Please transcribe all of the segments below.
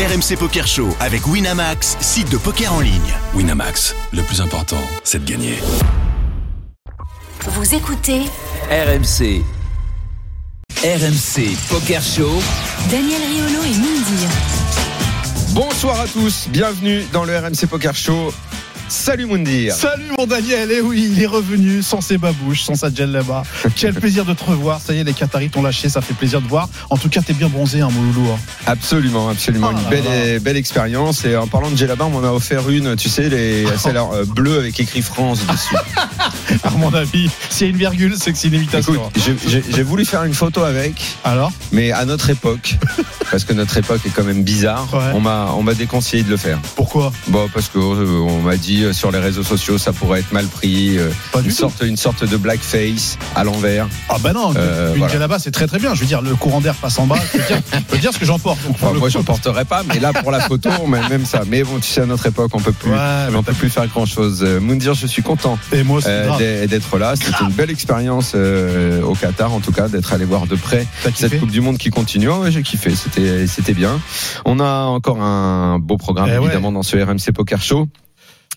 RMC Poker Show avec Winamax, site de poker en ligne. Winamax, le plus important, c'est de gagner. Vous écoutez RMC. RMC Poker Show. Daniel Riolo et Mindy. Bonsoir à tous, bienvenue dans le RMC Poker Show. Salut Moundir. Salut mon Daniel, et oui, il est revenu sans ses babouches, sans sa gel là-bas. Quel plaisir de te revoir. Ça y est, les Qataris t'ont lâché, ça fait plaisir de voir. En tout cas, t'es bien bronzé, hein, mon loulou. hein. Absolument, absolument. Oh Une là belle, belle expérience. Et en parlant de Gelaba, on m'en a offert une, tu sais, les, celle euh, bleue avec écrit France dessus. À mon avis, s'il y a une virgule, c'est que c'est une imitation. Écoute, j'ai- voulu faire une photo avec, Alors mais à notre époque, parce que notre époque est quand même bizarre, Ouais. on m'a on m'a déconseillé de le faire. Pourquoi? Bon, parce que euh, on m'a dit euh, sur les réseaux sociaux, ça pourrait être mal pris, euh, Pas du une tout. sorte, une sorte de blackface à l'envers. Ah bah non, Euh, une voilà. là-bas, c'est très très bien. Je veux dire, le courant d'air passe en bas. Je peux dire, je peux dire ce que j'en porte. Enfin, moi, j'en porterai pas, mais là, pour la photo, on met même ça. Mais bon, tu sais, à notre époque, on peut plus, Ouais, on peut plus faire grand chose. Moundir, je suis content euh, d'être- là. C'était une belle expérience euh, au Qatar, en tout cas, d'être allé voir de près cette Coupe du Monde qui continue. Oh, ouais, j'ai kiffé. C'était, c'était bien. On a encore un beau programme, Eh ouais. évidemment, dans ce RMC Poker Show.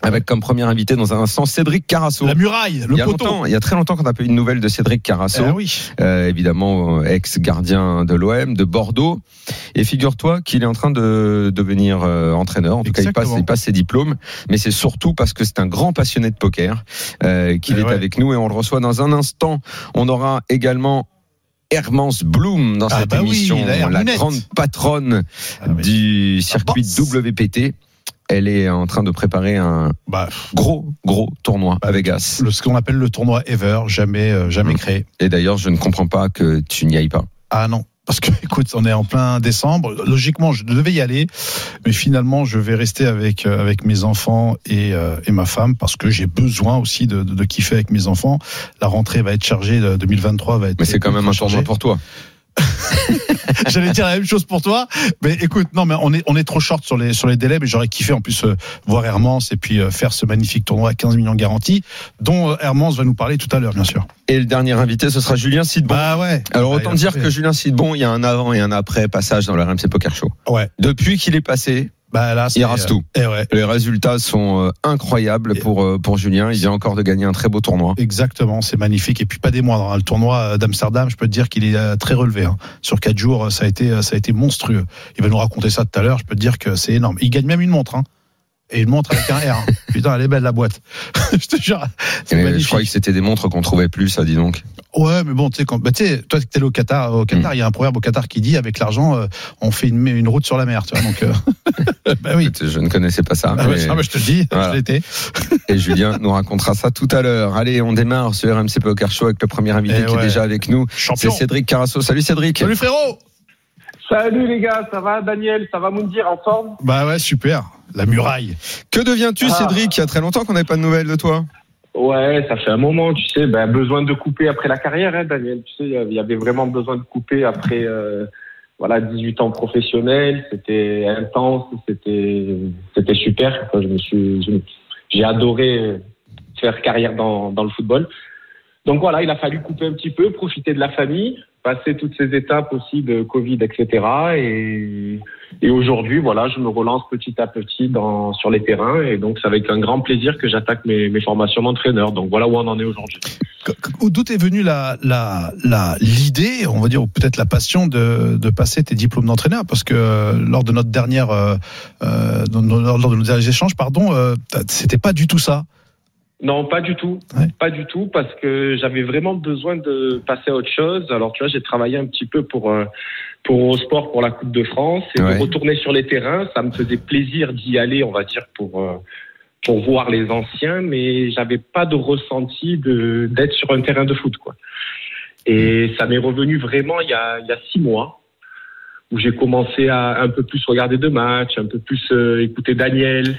Avec comme premier invité dans un instant Cédric Carasso. La muraille, il le y, a poteau. longtemps, il y a très longtemps qu'on n'a pas eu de nouvelles de Cédric Carasso. Eh oui. Euh, évidemment euh, ex-gardien de l'OM, de Bordeaux. Et figure-toi qu'il est en train de devenir euh, entraîneur. En tout cas, il passe, il passe ses diplômes. Mais c'est surtout parce que c'est un grand passionné de poker euh, qu'il Eh est ouais. avec nous et on le reçoit dans un instant. On aura également Hermance Bloom dans Ah cette bah oui, émission, la grande patronne Ah, du circuit. WPT. Elle est en train de préparer un Bah, gros, gros tournoi Bah, à Vegas. le, ce qu'on appelle le tournoi Ever, jamais, euh, jamais Mm. créé. Et d'ailleurs, je ne comprends pas que tu n'y ailles pas. Ah non. Parce que, écoute, on est en plein décembre. Logiquement, je devais y aller, mais finalement, je vais rester avec euh, avec mes enfants et, euh, et ma femme parce que j'ai besoin aussi de, de, de kiffer avec mes enfants. La rentrée va être chargée, de 2023 va être. Mais c'est quand même un tournoi chargée. pour toi. J'allais dire la même chose pour toi, mais écoute, non, mais on est on est trop short sur les sur les délais, mais j'aurais kiffé en plus euh, voir Hermance et puis euh, faire ce magnifique tournoi à 15 millions garantis, dont euh, Hermance va nous parler tout à l'heure, bien sûr. Et le dernier invité, ce sera Julien Sidbon. Bah ouais. Alors autant dire fait. que Julien Sidbon, il y a un avant et un après passage dans le RMC Poker Show. ouais. Depuis qu'il est passé, Bah là, il rase euh, tout. eh ouais. Les résultats sont euh, incroyables Et- pour euh, pour Julien. Il vient encore de gagner un très beau tournoi. Exactement, c'est magnifique. Et puis pas des moindres. hein. Le tournoi d'Amsterdam, je peux te dire qu'il est très relevé. hein. Sur quatre jours, ça a été, ça a été monstrueux. Il va nous raconter ça tout à l'heure. Je peux te dire que c'est énorme. Il gagne même une montre. Hein. Et une montre avec un R. Putain, elle est belle la boîte. je te jure. Et je croyais que c'était des montres qu'on trouvait plus, ça dis donc. Ouais, mais bon, tu sais, quand, bah, toi, t'es allé au Qatar, au Qatar, Mm. il y a un proverbe au Qatar qui dit, avec l'argent, euh, on fait une, une route sur la mer, tu vois. Donc, euh, bah oui. Écoute, Je ne connaissais pas ça. Ah, ouais, mais- ah, bah, je te le dis, Voilà. je l'étais. Et Julien nous racontera ça tout à l'heure. Allez, on démarre ce RMC Poker Show avec le premier invité Eh qui ouais. est déjà avec nous. C'est. Cédric Carasso. Salut Cédric. Salut frérot. Salut les gars, ça va Daniel, ça va Moundir en forme? Bah ouais, super. La muraille. Que deviens-tu Ah. Cédric? Il y a très longtemps qu'on n'avait pas de nouvelles de toi. Ouais, ça fait un moment, tu sais, ben, besoin de couper après la carrière, hein, Daniel. Tu sais, il y avait vraiment besoin de couper après euh, voilà 18 ans professionnels. C'était intense, c'était c'était super. Enfin, je me suis, j'ai adoré faire carrière dans, dans le football. Donc voilà, il a fallu couper un petit peu, profiter de la famille, passer toutes ces étapes aussi de Covid, etc. Et, aujourd'hui, voilà, je me relance petit à petit dans, sur les terrains. Et donc, c'est avec un grand plaisir que j'attaque mes, mes formations d'entraîneur. Donc voilà où on en est aujourd'hui. D'où est venue la, la, la, l'idée, on va dire, ou peut-être la passion de, de passer tes diplômes d'entraîneur? Parce que euh, lors de notre dernière, euh, euh, lors de nos derniers échanges, pardon, euh, c'était pas du tout ça. Non, pas du tout. Ouais. Pas du tout, parce que j'avais vraiment besoin de passer à autre chose. Alors, tu vois, j'ai travaillé un petit peu pour, euh, pour au sport pour la Coupe de France et Ouais. de retourner sur les terrains. Ça me faisait plaisir d'y aller, on va dire, pour, euh, pour voir les anciens, mais j'avais pas de ressenti de, d'être sur un terrain de foot, quoi. Et ça m'est revenu vraiment il y a, il y a six mois où j'ai commencé à un peu plus regarder de matchs, un peu plus euh, écouter Daniel,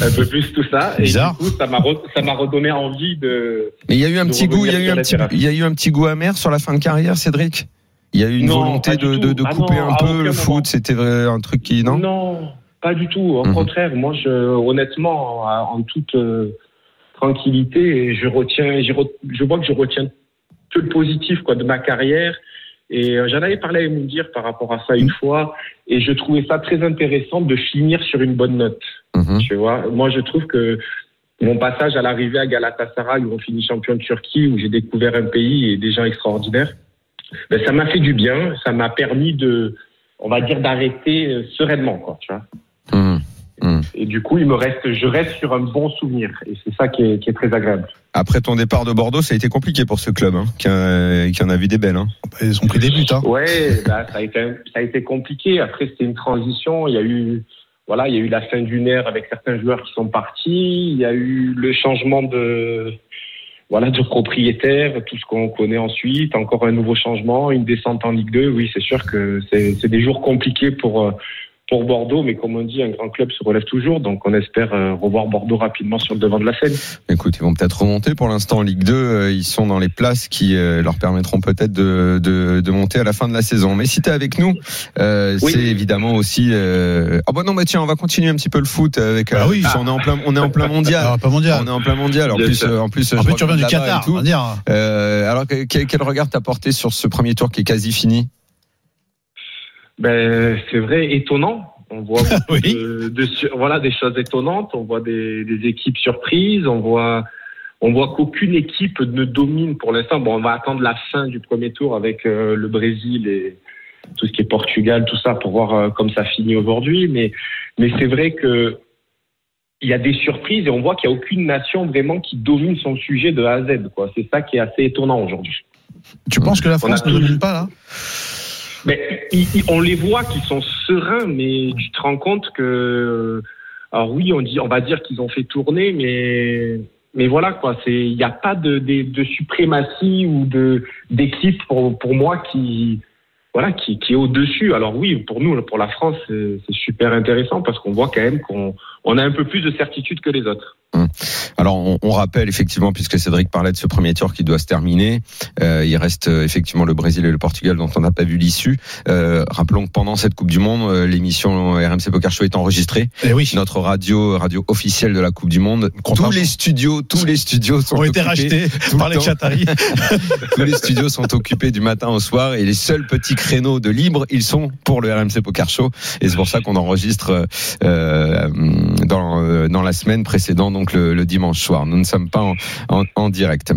un peu plus tout ça. Et Bizarre. du coup, ça m'a re- ça m'a redonné envie de. Mais il y a eu un petit goût, il y a eu revenir un sur petit, la il y a eu un petit goût amer sur la fin de carrière, Cédric? Il y a eu une Non, volonté de, de, tout. de Ah couper non, un peu le moment. foot. C'était vrai, un truc qui non? Non, pas du tout. Au Mhm. contraire, moi, je, honnêtement, en, toute euh, tranquillité, je retiens, je, re- je vois que je retiens que le positif quoi de ma carrière Et euh, j'en avais parlé à Moundir par rapport à ça une fois, et je trouvais ça très intéressant de finir sur une bonne note. Mhm. Tu vois, moi je trouve que mon passage à l'arrivée à Galatasaray, où on finit champion de Turquie, où j'ai découvert un pays et des gens extraordinaires, ben, ça m'a fait du bien, ça m'a permis de, on va dire, d'arrêter euh, sereinement, quoi, tu vois. Mhm. Et du coup, il me reste, je reste sur un bon souvenir, et c'est ça qui est, qui est très agréable. Après ton départ de Bordeaux, ça a été compliqué pour ce club, hein, qui, a- qui en a vu des belles. Hein. Ils ont pris des buts. Hein. Ouais, bah, ça a été, ça a été compliqué. Après, c'était une transition. Il y a eu, voilà, il y a eu la fin d'une ère avec certains joueurs qui sont partis. Il y a eu le changement de, voilà, de propriétaire, tout ce qu'on connaît ensuite. Encore un nouveau changement, une descente en Ligue 2. Oui, c'est sûr que c'est, c'est des jours compliqués pour, euh, pour Bordeaux, mais comme on dit, un grand club se relève toujours. Donc, on espère euh, revoir Bordeaux rapidement sur le devant de la scène. Écoute, ils vont peut-être remonter. Pour l'instant, en Ligue 2, euh, ils sont dans les places qui euh, leur permettront peut-être de, de, de monter à la fin de la saison. Mais si tu es avec nous, euh, Oui. c'est évidemment aussi... Euh... Ah bah non, bah tiens, on va continuer un petit peu le foot avec... euh, Ah oui. on est en plein, on est en plein mondial. Alors, pas mondial. On est en plein mondial. En plus, euh, en plus, En plus, tu reviens du Qatar, tout. dire. Euh, alors, que- quel, quel regard t'as porté sur ce premier tour qui est quasi fini? Ben, c'est vrai, étonnant. On voit beaucoup Oui. de, de su- voilà des choses étonnantes. On voit des, des équipes surprises. On voit on voit qu'aucune équipe ne domine pour l'instant. Bon, on va attendre la fin du premier tour avec euh, le Brésil et tout ce qui est Portugal, tout ça pour voir euh, comme ça finit aujourd'hui. Mais mais c'est vrai que il y a des surprises et on voit qu'il n'y a aucune nation vraiment qui domine son sujet de A à Z. Quoi. C'est ça qui est assez étonnant aujourd'hui. Tu penses que la France ne domine pas là? Mais ils- on les voit qui sont sereins, mais tu te rends compte que, alors oui, on dit, on va dire qu'ils ont fait tourner, mais mais voilà quoi, c'est il n'y a pas de, de, de suprématie ou de d'équipe pour pour moi qui voilà qui, qui est au dessus. Alors oui, pour nous, pour la France, c'est super intéressant parce qu'on voit quand même qu'on on a un peu plus de certitude que les autres. Alors, on, on rappelle effectivement, puisque Cédric parlait de ce premier tour qui doit se terminer, euh, il reste euh, effectivement le Brésil et le Portugal dont on n'a pas vu l'issue. Euh, rappelons que pendant cette Coupe du Monde, euh, l'émission RMC Poker Show est enregistrée. Eh oui. Notre radio, radio officielle de la Coupe du Monde. Tous les studios, tous les studios sont Ont été occupés. rachetés le par les. Qataris. Tous les studios sont occupés du matin au soir et les seuls petits créneaux de libre, ils sont pour le RMC Poker Show. Et c'est pour ça qu'on enregistre euh, dans, euh, dans la semaine précédente, donc le, le dimanche soir. Nous ne sommes pas en, en, en direct.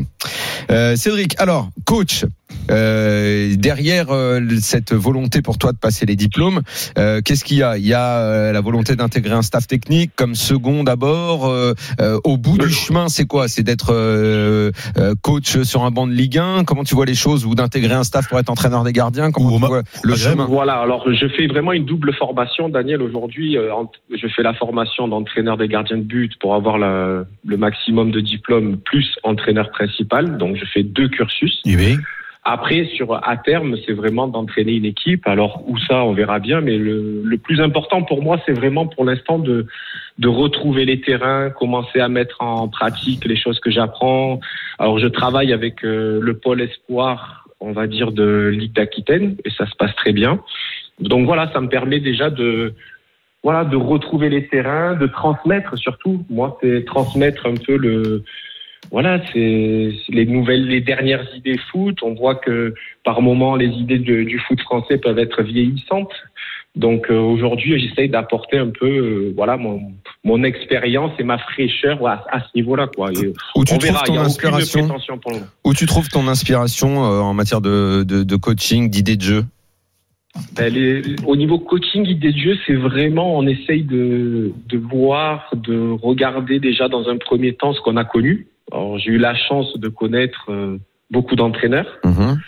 Euh, Cédric, alors, coach, euh, derrière euh, cette volonté pour toi de passer les diplômes, euh, qu'est-ce qu'il y a? Il y a euh, la volonté d'intégrer un staff technique comme second d'abord. euh, euh, au bout du chemin, c'est quoi? C'est d'être euh, euh, coach sur un banc de Ligue 1 Comment tu vois les choses? Ou d'intégrer un staff pour être entraîneur des gardiens? Comment tu vois le chemin? Voilà, alors je fais vraiment une double formation, Daniel. Aujourd'hui, euh, je fais la formation d'entraîneur des gardiens de but pour avoir la- le maximum de diplômes plus entraîneur principal. Donc, je fais deux cursus. Eh oui. Après, sur à terme, c'est vraiment d'entraîner une équipe. Alors où ça, on verra bien. Mais le, le plus important pour moi, c'est vraiment pour l'instant de de retrouver les terrains, commencer à mettre en pratique les choses que j'apprends. Alors je travaille avec euh, le pôle espoir, on va dire de Ligue d'Aquitaine, et ça se passe très bien. Donc voilà, ça me permet déjà de voilà de retrouver les terrains, de transmettre surtout. Moi, c'est transmettre un peu le voilà, c'est les nouvelles, les dernières idées foot. On voit que par moment, les idées de- du foot français peuvent être vieillissantes. Donc euh, aujourd'hui, j'essaye d'apporter un peu, euh, voilà, mon, mon expérience et ma fraîcheur à, à ce niveau-là, quoi. Et Où tu trouves ton inspiration pour le. Où tu trouves ton inspiration euh, en matière de, de, de coaching, d'idées de jeu? Ben, les- au niveau coaching, idée de jeu, c'est vraiment, on essaye de, de voir, de regarder déjà dans un premier temps ce qu'on a connu. Alors, j'ai eu la chance de connaître euh, beaucoup d'entraîneurs. Mhm.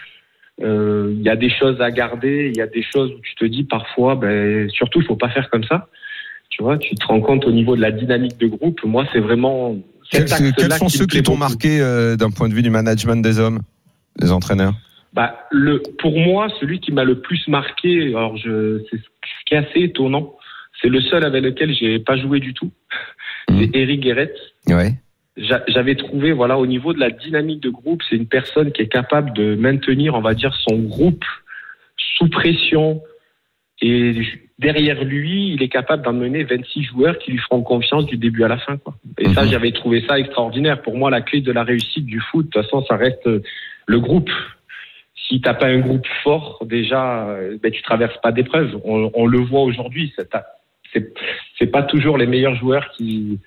Euh, Il y a des choses à garder, il y a des choses où tu te dis parfois, ben, surtout, il faut pas faire comme ça. Tu vois, tu te rends compte au niveau de la dynamique de groupe. Moi, c'est vraiment Quels, sont qui ceux qui t'ont marqué euh, d'un point de vue du management des hommes, des entraîneurs? Bah, le, pour moi, celui qui m'a le plus marqué, alors je, c'est ce qui est assez étonnant, c'est le seul avec lequel j'ai pas joué du tout. Mhm. C'est Eric Guéret. Ouais. J'a- J'avais trouvé, voilà, au niveau de la dynamique de groupe, c'est une personne qui est capable de maintenir, on va dire, son groupe sous pression. Et derrière lui, il est capable d'emmener 26 joueurs qui lui feront confiance du début à la fin. Quoi. Et ça, Mhm. j'avais trouvé ça extraordinaire. Pour moi, la clé de la réussite du foot, de toute façon, ça reste euh, le groupe. si t'as pas un groupe fort, déjà, euh, ben, tu traverses pas d'épreuve. On, on le voit aujourd'hui. C'est pas toujours les meilleurs joueurs qui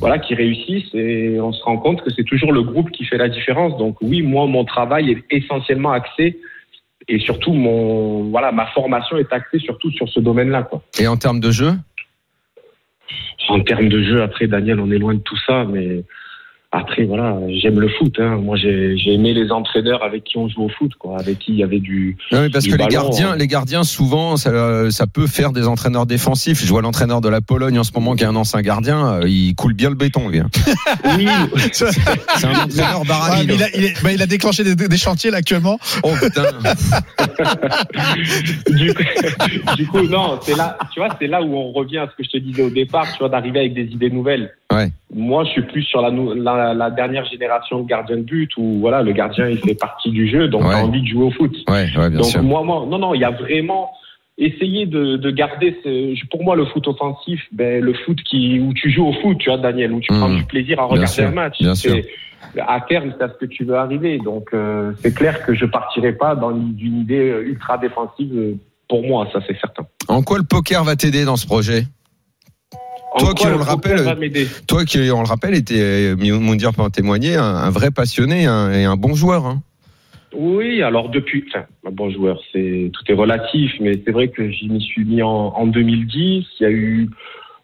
voilà qui réussissent et on se rend compte que c'est toujours le groupe qui fait la différence. Donc oui, moi mon travail est essentiellement axé et surtout mon voilà ma formation est axée surtout sur ce domaine-là quoi. Et en termes de jeu? En termes de jeu, après Daniel, on est loin de tout ça, mais après voilà, j'aime le foot. Hein. Moi j'ai aimé les entraîneurs avec qui on joue au foot quoi, avec qui il y avait du Non, mais parce Du que les gardiens, hein. les gardiens, souvent, ça, ça peut faire des entraîneurs défensifs. Je vois l'entraîneur de la Pologne en ce moment qui est un ancien gardien, euh, il coule bien le béton, lui. hein. oui, C'est un entraîneur Ah, il, a, il est- bah, il a déclenché des, des chantiers là actuellement. Oh putain. du, coup, du coup, non, c'est là, tu vois, c'est là où on revient à ce que je te disais au départ, tu vois, d'arriver avec des idées nouvelles. Ouais. Moi, je suis plus sur la, nou- la, la dernière génération de gardiens de but où, voilà, le gardien, il fait partie du jeu, donc Ouais. t'as envie de jouer au foot. Ouais, ouais, bien donc, sûr. moi, moi, non, non, il y a vraiment, essayer de, de garder ce, pour moi, le foot offensif, ben, le foot qui, où tu joues au foot, tu vois, Daniel, où tu prends du plaisir à regarder sûr, un match. bien C'est- À terme, c'est à ce que tu veux arriver. Donc, euh, c'est clair que je partirai pas dans une idée euh, ultra défensive euh, pour moi, ça c'est certain. En quoi le poker va t'aider dans ce projet? Toi qui, on le rappelle, Toi qui, on le rappelle, était, Moundir peut en témoigner, un, un vrai passionné un- et un bon joueur. Hein. Oui, alors depuis, enfin, un bon joueur, c'est tout est relatif, mais c'est vrai que j'y m'y suis mis en, en 2010. Il y a eu,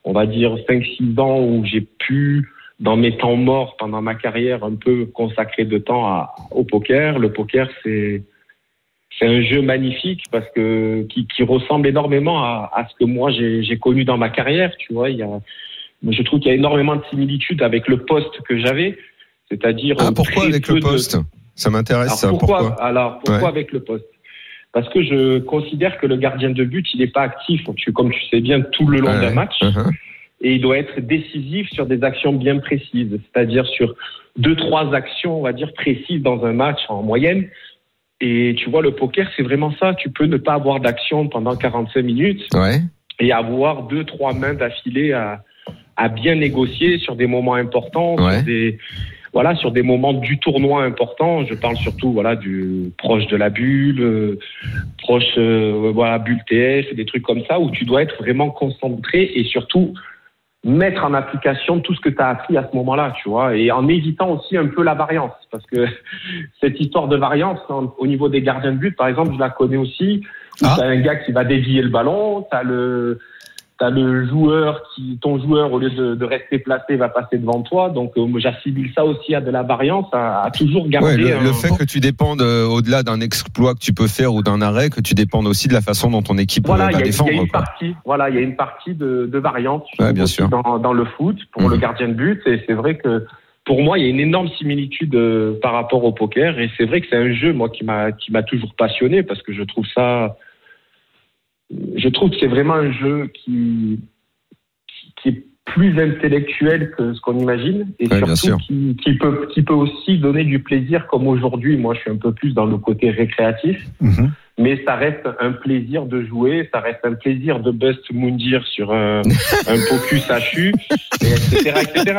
on va dire, 5-6 ans où j'ai pu, dans mes temps morts pendant ma carrière, un peu consacrer de temps à, au poker. Le poker, c'est c'est un jeu magnifique parce que qui, qui ressemble énormément à, à ce que moi j'ai connu dans ma carrière. Tu vois, il y a, je trouve qu'il y a énormément de similitudes avec le poste que j'avais, c'est-à-dire Ah, pourquoi avec le de- poste? Ça m'intéresse, ça. pourquoi, Pourquoi? Alors pourquoi Ouais. avec le poste? Parce que je considère que le gardien de but, il n'est pas actif, comme tu sais bien, tout le long d'un ouais. match, Uh-huh. et il doit être décisif sur des actions bien précises, c'est-à-dire sur deux trois actions, on va dire précises dans un match en moyenne. Et tu vois, le poker, c'est vraiment ça. Tu peux ne pas avoir d'action pendant 45 minutes Ouais. et avoir deux trois mains d'affilée à, à bien négocier sur des moments importants, Ouais. sur des voilà sur des moments du tournoi importants. Je parle surtout voilà du proche de la bulle, euh, proche euh, voilà bulle TF, des trucs comme ça où tu dois être vraiment concentré et surtout mettre en application tout ce que tu as appris à ce moment-là, tu vois, et en évitant aussi un peu la variance, parce que cette histoire de variance au niveau des gardiens de but, par exemple, je la connais aussi. où Ah. T'as un gars qui va dévier le ballon, t'as le t'as le joueur qui, ton joueur au lieu de, de rester placé va passer devant toi. Donc euh, j'assimile ça aussi à de la variance, à, à toujours garder. Ouais, le, un- le fait que tu dépendes euh, au-delà d'un exploit que tu peux faire ou d'un arrêt, que tu dépendes aussi de la façon dont ton équipe euh, Voilà, il va y, a- y défendre. a une partie, voilà, il y a une partie de, Ouais, bien sûr. dans, dans le foot pour Mhm. le gardien de but. Et c'est vrai que pour moi, il y a une énorme similitude euh, par rapport au poker. Et c'est vrai que c'est un jeu, moi, qui m'a qui m'a toujours passionné parce que je trouve ça, je trouve que c'est vraiment un jeu qui qui est plus intellectuel que ce qu'on imagine et Ouais, bien sûr. surtout qui, qui peut qui peut aussi donner du plaisir comme aujourd'hui. Moi, je suis un peu plus dans le côté récréatif Mhm. mais ça reste un plaisir de jouer, ça reste un plaisir de bust Moundir sur un, un Pocus HU, et etc..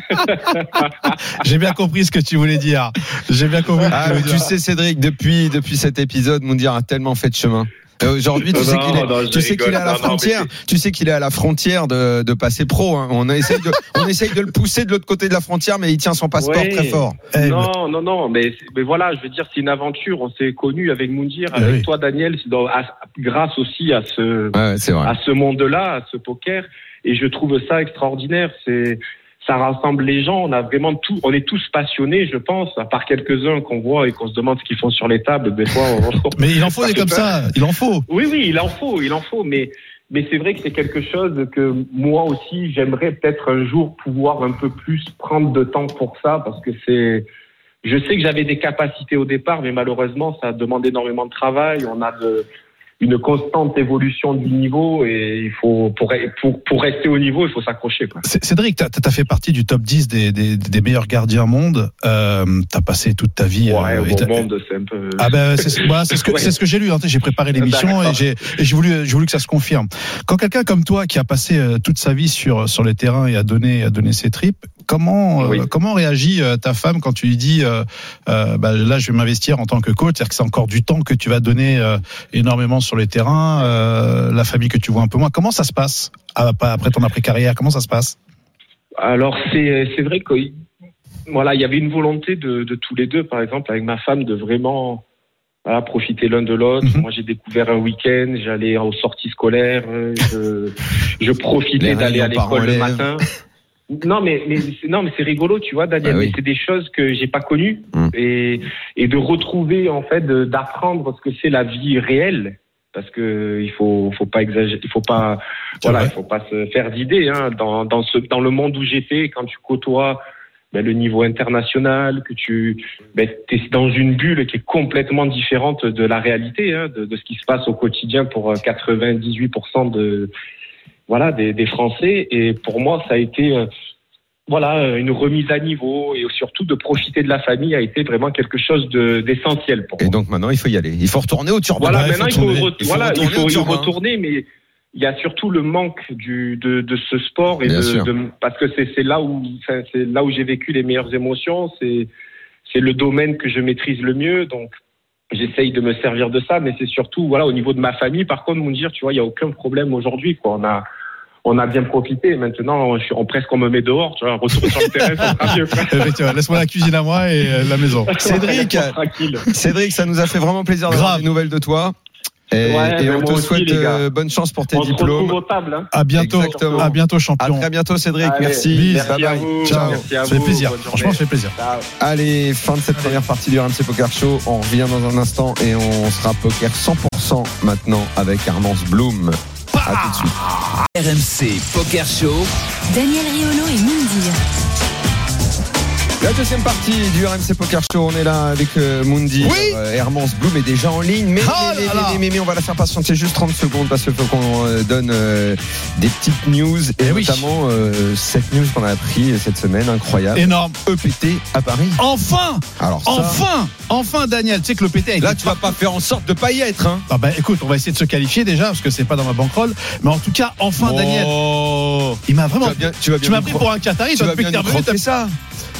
J'ai bien compris ce que tu voulais dire. J'ai bien compris. Ah, tu dire. sais, Cédric, depuis, depuis cet épisode, Moundir a tellement fait de chemin. Euh, Aujourd'hui, tu sais qu'il est, non, tu sais qu'il est à la Non, non, mais frontière. Tu sais qu'il est à la frontière de, de passer pro. hein. On essaye de, on essaye de le pousser de l'autre côté de la frontière, mais il tient son passeport Ouais. très fort. Eh, non, non, non, mais, mais voilà, je veux dire, c'est une aventure. On s'est connus avec Moundir, Ah avec oui. toi, Daniel, c'est dans- à- grâce aussi à ce, ouais, à ce monde-là, à ce poker. Et je trouve ça extraordinaire. C'est, ça rassemble les gens. On a vraiment tout, on est tous passionnés, je pense, à part quelques-uns qu'on voit et qu'on se demande ce qu'ils font sur les tables. Des fois, on- Mais il en faut des comme peur. ça. Il en faut. Oui, oui, il en faut, il en faut, mais mais c'est vrai que c'est quelque chose que moi aussi j'aimerais peut-être un jour pouvoir un peu plus prendre de temps pour ça parce que c'est je sais que j'avais des capacités au départ, mais malheureusement ça demande énormément de travail. On a de une constante évolution du niveau et il faut pour pour pour rester au niveau, il faut s'accrocher Cédric, tu as, fait partie du top 10 des, des, des meilleurs gardiens au monde. Euh, tu as passé toute ta vie. Ouais, euh, au monde, c'est un peu. Ah ben c'est voilà, ce que Ouais. c'est ce que j'ai lu. hein. J'ai préparé l'émission et j'ai et j'ai voulu j'ai voulu que ça se confirme. Quand quelqu'un comme toi qui a passé euh, toute sa vie sur sur les terrains et a donné a donné ses tripes, Comment, euh, comment réagit euh, ta femme quand tu lui dis euh, euh, bah, là je vais m'investir en tant que coach, c'est-à-dire que c'est encore du temps que tu vas donner euh, énormément sur les terrains, euh, la famille que tu vois un peu moins. Comment ça se passe après ton après carrière Comment ça se passe? Alors c'est c'est vrai que voilà, il y avait une volonté de, de tous les deux, par exemple, avec ma femme, de vraiment voilà, profiter l'un de l'autre. Mhm. Moi, j'ai découvert un week-end, j'allais aux sorties scolaires, je, je profitais d'aller à l'école le matin. Non, mais, non, mais c'est rigolo, tu vois, Daniel. Ah oui. C'est des choses que j'ai pas connues Mm. et et de retrouver en fait, d'apprendre ce que c'est la vie réelle. Parce que il faut faut pas exagérer, il faut pas voilà, il faut pas se faire d'idées hein, dans dans ce dans le monde où j'étais quand tu côtoies ben, le niveau international, que tu ben, es dans une bulle qui est complètement différente de la réalité, hein, de, de ce qui se passe au quotidien pour euh, 98% de voilà des, des Français. Et pour moi, ça a été euh, voilà une remise à niveau et surtout de profiter de la famille a été vraiment quelque chose de- d'essentiel pour Et moi. donc maintenant, il faut y aller. Il faut retourner au turban. Voilà, maintenant il faut faut, tourner. re- Il faut voilà, il retourner faut au y retourner, mais il y a surtout le manque du, de, de ce sport et de, de- parce que c'est là où c'est là où j'ai vécu les meilleures émotions. C'est c'est le domaine que je maîtrise le mieux, donc j'essaye de me servir de ça, mais c'est surtout voilà au niveau de ma famille. Par contre, me dire, tu vois, il y a aucun problème aujourd'hui. Quoi, on a on a bien profité. Maintenant, je suis, on, presque on me met dehors. Tu vois, retour sur le terrain. Effectivement, Laisse-moi la cuisine à moi et euh, la maison. Cédric. Cédric, ça nous a fait vraiment plaisir d'avoir Grave. des nouvelles de toi. Et, Ouais, et on te aussi, souhaite euh, bonne chance pour tes On se diplômes. tables. Hein. À bientôt, Exactement. à bientôt À champion. très bientôt, Cédric. Allez, merci. merci Bye à bye. vous. Ciao. Merci à Ça fait vous. plaisir. Bonne Franchement, ça fait plaisir. Ciao. Allez, fin de cette première partie du RMC Poker Show. On revient dans un instant et on sera poker 100% maintenant avec Armance Bloom. À tout de suite. RMC Poker Show. Daniel Riolo et Moundir. La deuxième partie du RMC Poker Show, on est là avec euh, Mundi. Oui. Euh, Hermance Bloom est déjà en ligne, mais, Oh mais, on va la faire patienter juste 30 secondes parce qu'il faut qu'on euh, donne des petites news et Eh notamment cette news qu'on a appris cette semaine, incroyable. Énorme. EPT à Paris. Enfin, Alors ça, enfin, enfin, Daniel. Tu sais que le PT a été là tu vas pas faire en sorte de pas y être. Hein. Ah bah écoute, on va essayer de se qualifier déjà parce que c'est pas dans ma bankroll. Mais en tout cas, enfin Daniel, Oh. il m'a Tu vraiment. tu m'as pris pour un Qatari, tu vas bien ça.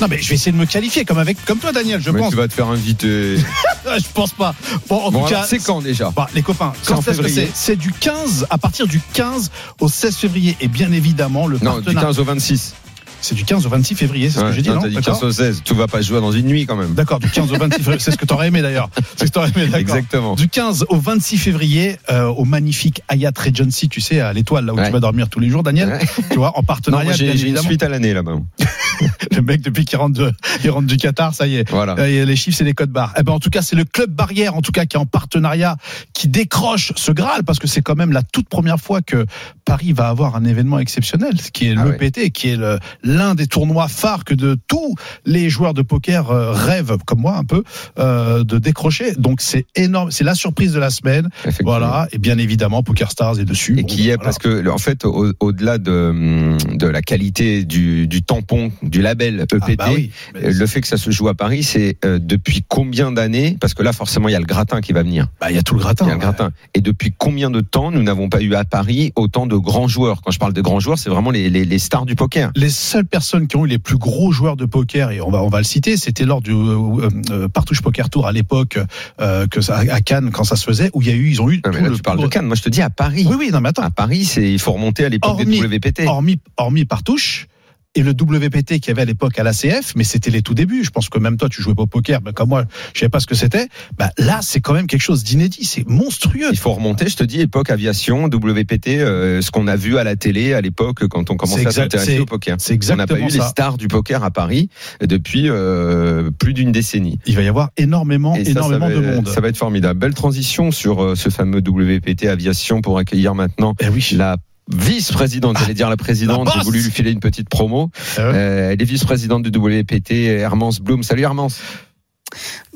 Non mais je vais essayer de me qualifier comme avec comme toi Daniel, je Mais pense. tu vas te faire inviter. je pense pas. Bon en bon, tout cas, c'est quand déjà Bah, les copains, quand est-ce que c'est? C'est du 15 à partir du 15 au 16 février et bien évidemment le Non, du partenaire. 15 au 26. C'est du 15 au 26 février, c'est ce que j'ai dit non, non t'as dit D'accord 15 au 16. Tu vas pas jouer dans une nuit quand même. D'accord, du 15 au 26 février, c'est ce que t'aurais aimé d'ailleurs. C'est ce que t'aurais aimé, d'accord. Exactement. Du 15 au 26 février, euh, au magnifique Hyatt Regency, tu sais, à l'étoile, là où Ouais. tu vas dormir tous les jours, Daniel. Ouais. Tu vois, en Non, partenariat, bien j'ai une suite à l'année là-bas. Le mec, depuis qu'il rentre, de, il rentre du Qatar, ça y est. Voilà. Euh, les chiffres, c'est les codes barres. Eh ben, en tout cas, c'est le club barrière, en tout cas, qui est en partenariat, qui décroche ce Graal, parce que c'est quand même la toute première fois que Paris va avoir un événement exceptionnel, ce qui est Ah l'EPT, qui est le- l'un des tournois phares que de tous les joueurs de poker euh, rêvent, comme moi un peu, euh, de décrocher. Donc c'est énorme, c'est la surprise de la semaine. Voilà, et bien évidemment, Poker Stars est dessus. Et Bon, qui est voilà. parce que en fait au- au-delà de, de la qualité du, du tampon du label EPT, Ah bah oui. Mais euh, le fait que ça se joue à Paris, c'est euh, depuis combien d'années Parce que là forcément il y a le gratin qui va venir. bah, il y a tout le gratin. Il y a le gratin. Et depuis combien de temps nous n'avons pas eu à Paris autant de grands joueurs? Quand je parle de grands joueurs, c'est vraiment les, les, les stars du poker. les seules personnes qui ont eu les plus gros joueurs de poker et on va on va le citer c'était lors du euh, euh, Partouche Poker Tour à l'époque euh, que ça, à Cannes quand ça se faisait où il y a eu ils ont eu Non, mais là le tu parles de Cannes. Moi je te dis à Paris. oui oui non mais attends À Paris, c'est il faut remonter à l'époque des WPT. hormis hormis Partouche et le WPT qu'il y avait à l'époque à l'ACF, mais c'était les tout débuts. Je pense que même toi, tu jouais pas au poker, ben, comme moi, je savais pas ce que c'était. Ben, là, c'est quand même quelque chose d'inédit. C'est monstrueux. Il faut remonter, je te dis, époque aviation, WPT, euh, ce qu'on a vu à la télé à l'époque quand on commençait à s'intéresser au poker. C'est On n'a pas exactement eu les stars du poker à Paris depuis euh, plus d'une décennie. Il va y avoir énormément, Et ça, ça énormément va, de monde. Ça va être formidable. Belle transition sur euh, ce fameux WPT aviation pour accueillir maintenant Eh oui. la vice-présidente, j'allais dire la présidente, j'ai voulu lui filer une petite promo. Ouais. Euh, elle est vice-présidente du WPT, Hermance Bloom. Salut Hermance.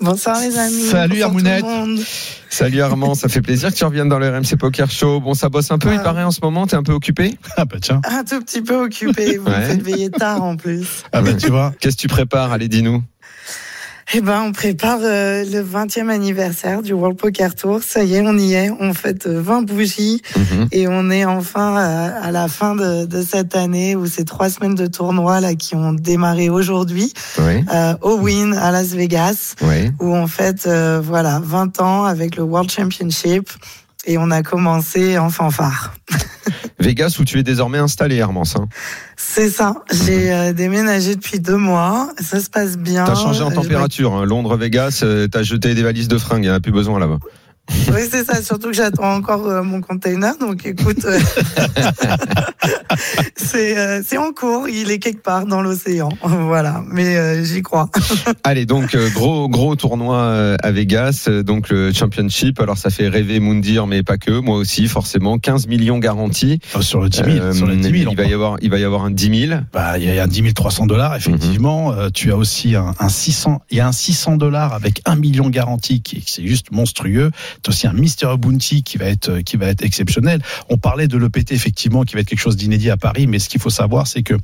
Bonsoir les amis. Salut, Hermounette. Salut Hermance, ça fait plaisir que tu reviennes dans le RMC Poker Show. Bon, ça bosse un peu, il Ah. paraît en ce moment, t'es un peu occupé? Ah bah tiens. Un tout petit peu occupé. Vous Ouais. me faites veiller tard en plus. Ah bah tu vois. Qu'est-ce que tu prépares? Allez, dis-nous. Eh ben, on prépare euh, le 20e anniversaire du World Poker Tour. Ça y est, on y est. On fête euh, 20 bougies Mhm. et on est enfin euh, à la fin de, de cette année où ces trois semaines de tournoi là qui ont démarré aujourd'hui Oui, euh, au Win à Las Vegas oui. où on fête euh, voilà 20 ans avec le World Championship et on a commencé en fanfare. Vegas où tu es désormais installé, Hermance. Hein. C'est ça. J'ai euh, déménagé depuis deux mois. Ça se passe bien. T'as changé en Je température. Hein. Londres, Vegas, euh, t'as jeté des valises de fringues. Il n'y en a plus besoin là-bas. Oui, c'est ça. Surtout que j'attends encore euh, mon container. Donc, écoute, euh, c'est euh, c'est en cours. Il est quelque part dans l'océan. Voilà. Mais euh, j'y crois. Allez, donc gros gros tournoi à Vegas, donc le Championship. Alors ça fait rêver Moundir, mais pas que. Moi aussi, forcément, 15 millions garantis. Enfin, sur le 10 000. Euh, sur le 10 000 il va y avoir il va y avoir un 10 000. Bah, il y a un 10 300 dollars, effectivement. Mhm. Euh, tu as aussi un, un 600, il y a un 600 dollars avec un million garanti qui, c'est juste monstrueux. As aussi un Mister Bounty qui va être, qui va être exceptionnel. On parlait de l'EPT, effectivement, qui va être quelque chose d'inédit à Paris, mais ce qu'il faut savoir, c'est que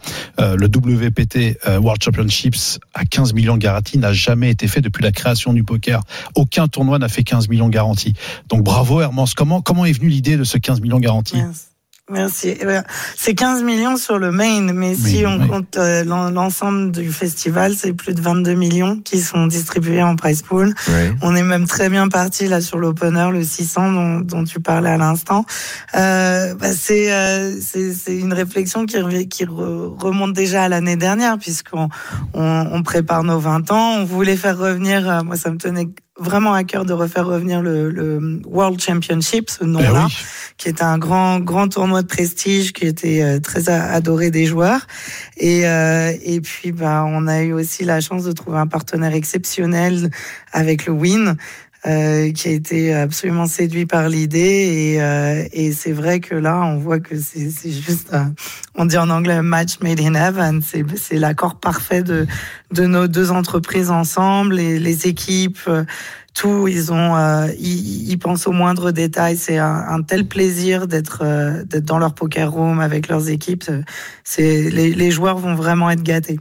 euh, le WPT euh, World Championships à 15 millions garantis n'a jamais été fait depuis la création du poker. Aucun tournoi n'a fait 15 millions garantis. Donc bravo Hermance. Comment, comment est venue l'idée de ce 15 millions garantis Merci. Merci. Eh ben, C'est 15 millions sur le main, mais si on oui. compte euh, l'en- l'ensemble du festival, c'est plus de 22 millions qui sont distribués en prize pool. Ouais. On est même très bien parti là sur l'opener, le 600 dont, dont tu parlais à l'instant. Euh, bah, c'est euh, c'est c'est une réflexion qui, qui re- remonte déjà à l'année dernière puisqu'on on, on prépare nos 20 ans. On voulait faire revenir, euh, moi ça me tenait vraiment à cœur de refaire revenir le, le World Championship, ce Eh nom-là oui. qui est un grand grand tournoi de prestige qui était euh, très adoré des joueurs et euh, et puis bah on a eu aussi la chance de trouver un partenaire exceptionnel avec le Win euh, qui a été absolument séduit par l'idée. Et, euh, et c'est vrai que là on voit que c'est juste on dit en anglais match made in heaven. C'est l'accord parfait de de nos deux entreprises ensemble. Et les équipes tout ils ont euh, ils, ils pensent au moindre détail. C'est un, un tel plaisir d'être euh, d'être dans leur poker room avec leurs équipes. C'est les, les joueurs vont vraiment être gâtés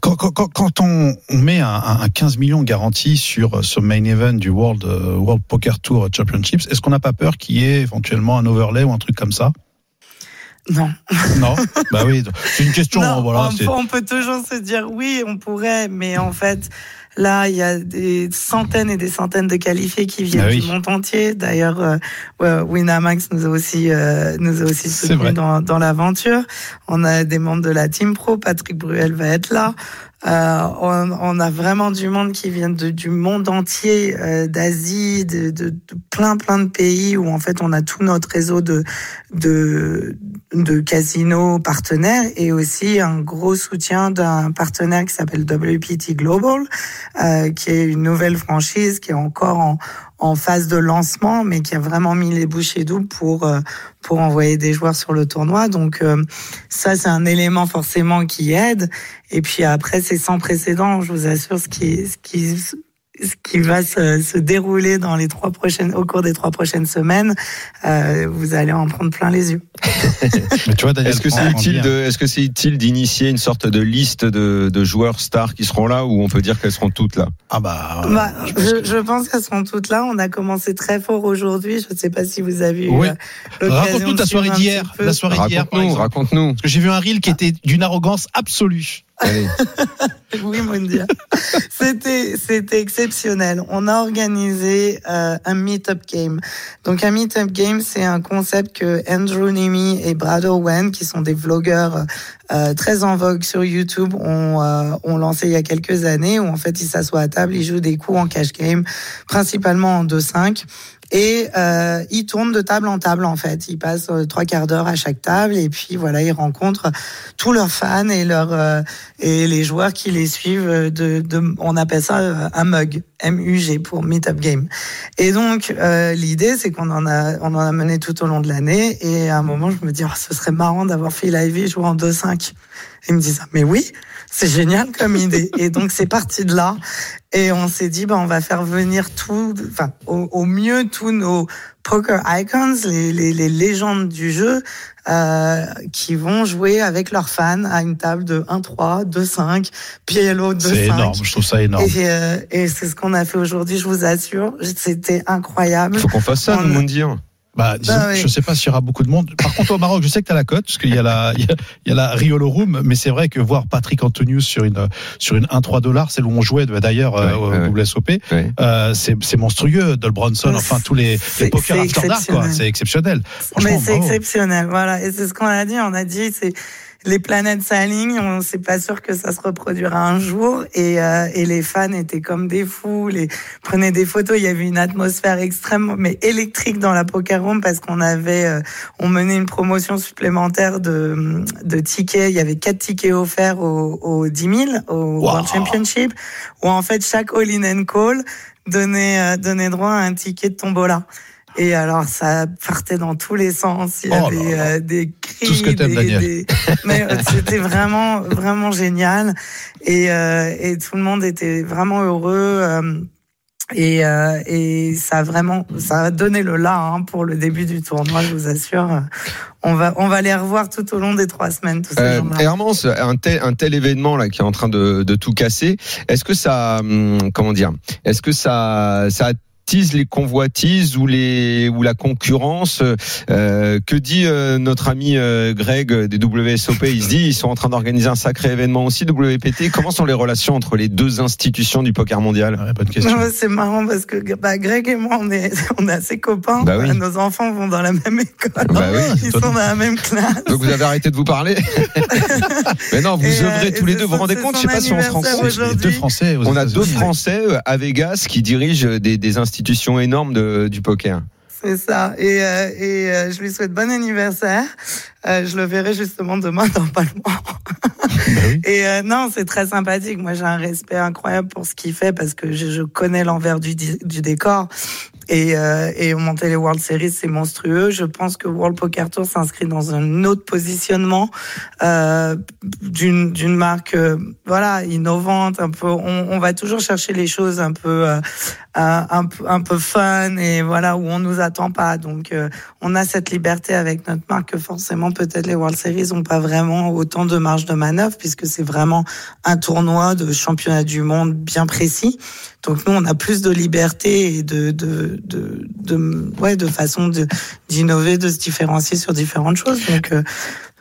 Quand, on, met un, un 15 millions garanti sur ce main event du World, euh, World Poker Tour Championships, est-ce qu'on n'a pas peur qu'il y ait éventuellement un overlay ou un truc comme ça? Non Non Bah oui, c'est une question. Non, voilà, on, peut- on peut toujours se dire oui, on pourrait, mais en fait, là, il y a des centaines et des centaines de qualifiés qui viennent Ah oui. du monde entier. D'ailleurs, euh, Winamax nous a aussi euh, nous a aussi soutenus dans, dans l'aventure. On a des membres de la Team Pro. Patrick Bruel va être là. Euh, on, on a vraiment du monde qui vient de, du monde entier, euh, d'Asie, de, de, plein plein de pays où en fait on a tout notre réseau de de, de casinos partenaires et aussi un gros soutien d'un partenaire qui s'appelle WPT Global, euh, qui est une nouvelle franchise qui est encore en, en phase de lancement, mais qui a vraiment mis les bouchées doubles pour euh, pour envoyer des joueurs sur le tournoi. Donc euh, ça, c'est un élément forcément qui aide. Et puis après, c'est sans précédent, je vous assure, ce qui ce qui ce qui va se, se dérouler dans les trois prochaines, au cours des trois prochaines semaines, euh, vous allez en prendre plein les yeux. Mais tu vois, Daniel, Est-ce que c'est utile de, est-ce que c'est utile d'initier une sorte de liste de, de joueurs stars qui seront là ou on peut dire qu'elles seront toutes là? Ah bah. Bah, je pense je, que- je pense qu'elles sont toutes là. On a commencé très fort aujourd'hui. Je ne sais pas si vous avez eu Oui. euh, Raconte-nous ta soirée d'hier. La soirée d'hier, Raconte-nous, raconte-nous. Parce que j'ai vu un reel qui était d'une arrogance absolue. Oui, Mondia. C'était, c'était exceptionnel. On a organisé euh, un meet-up game. Donc un meet-up game, c'est un concept que Andrew Nimi et Brad Owen, qui sont des vlogueurs euh, très en vogue sur YouTube, ont, euh, ont lancé il y a quelques années, où en fait ils s'assoient à table, ils jouent des coups en cash game, principalement en 2-5. Et euh, ils tournent de table en table en fait. Ils passent euh, trois quarts d'heure à chaque table et puis voilà, ils rencontrent tous leurs fans et leurs euh, et les joueurs qui les suivent. euh, De, de on appelle ça euh, un mug. MUG pour Meetup Game. Et donc euh, l'idée c'est qu'on en a on en a mené tout au long de l'année et à un moment je me dis oh, ce serait marrant d'avoir Phil Ivey jouer en 2-5. Il me dit ça mais oui c'est génial comme idée. Et donc c'est parti de là. Et on s'est dit, bah, on va faire venir tout, enfin, au, au mieux tous nos poker icons, les, les, les légendes du jeu, euh, qui vont jouer avec leurs fans à une table de 1-3, 2-5, Pielo 2-5. C'est énorme, je trouve ça énorme. Et, euh, et c'est ce qu'on a fait aujourd'hui, je vous assure. C'était incroyable. Faut qu'on fasse ça, On- nous, Mondir. Bah, disons, Bah oui. Je sais pas s'il y aura beaucoup de monde. Par contre, au Maroc, je sais que tu as la cote, parce qu'il y a la, il y a, il y a la Riolo Room, mais c'est vrai que voir Patrick Antonius sur une, sur une 1-3 dollars, c'est où on jouait d'ailleurs euh, Ouais, au ouais. WSOP, Ouais. euh, c'est c'est monstrueux. Dol Bronson, enfin tous les, les poker c'est after dark, quoi. exceptionnel. C'est exceptionnel. Mais c'est exceptionnel, voilà. Et c'est ce qu'on a dit. On a dit, c'est les planètes s'alignent. On sait pas sûr que ça se reproduira un jour. Et, euh, et les fans étaient comme des fous. Les prenaient des photos. Il y avait une atmosphère extrêmement, mais électrique dans la poker room parce qu'on avait, euh, on menait une promotion supplémentaire de de tickets. Il y avait quatre tickets offerts aux, aux 10 000 au World Championship, où en fait chaque all-in and call donnait euh, donnait droit à un ticket de tombola. Et alors, ça partait dans tous les sens. Il y Oh avait là euh, des cris, Tout ce que t'aimes, des, Daniel. des- mais euh, c'était vraiment, vraiment génial. Et, euh, et tout le monde était vraiment heureux. euh, et, euh, et ça a vraiment, ça a donné le là hein, pour le début du tournoi, je vous assure. On va, on va les revoir tout au long des trois semaines, tous ces Euh. Hermance, un tel, un tel événement là qui est en train de, de tout casser, est-ce que ça, hum, comment dire, est-ce que ça, ça les convoitises ou les ou la concurrence euh, Que dit euh, notre ami euh, Greg des WSOP Il se dit ils sont en train d'organiser un sacré événement aussi WPT. Comment sont les relations entre les deux institutions du poker mondial? Ouais, bonne question. Ouais, C'est marrant parce que bah, Greg et moi, on est, on est assez copains. Bah oui. Nos enfants vont dans la même école. Bah oui, Ils sont dans la même classe. Donc vous avez arrêté de vous parler? Mais non, vous Et, euh, œuvrez tous les deux. Vous vous rendez compte Je sais pas si on se rend anniversaire compte. Les aujourd'hui. deux Français. On a deux Français euh, à Vegas qui dirigent des, des institutions énormes de, du poker. C'est ça. Et, euh, et euh, je lui souhaite bon anniversaire. Euh, je le verrai justement demain dans pas loin. Bah oui. Et non, c'est très sympathique. Moi, j'ai un respect incroyable pour ce qu'il fait parce que je, je connais l'envers du, décor. Et, et monter les World Series, c'est monstrueux. Je pense que World Poker Tour s'inscrit dans un autre positionnement d'une marque, voilà, innovante. Un peu, on, on va toujours chercher les choses un peu, un, un peu, un peu fun et voilà où on nous attend pas. Donc, euh, on a cette liberté avec notre marque que forcément peut-être les World Series ont pas vraiment autant de marge de manœuvre puisque c'est vraiment un tournoi de championnat du monde bien précis. Donc nous on a plus de liberté et de de de, de ouais de façon de d'innover, de se différencier sur différentes choses. Donc euh,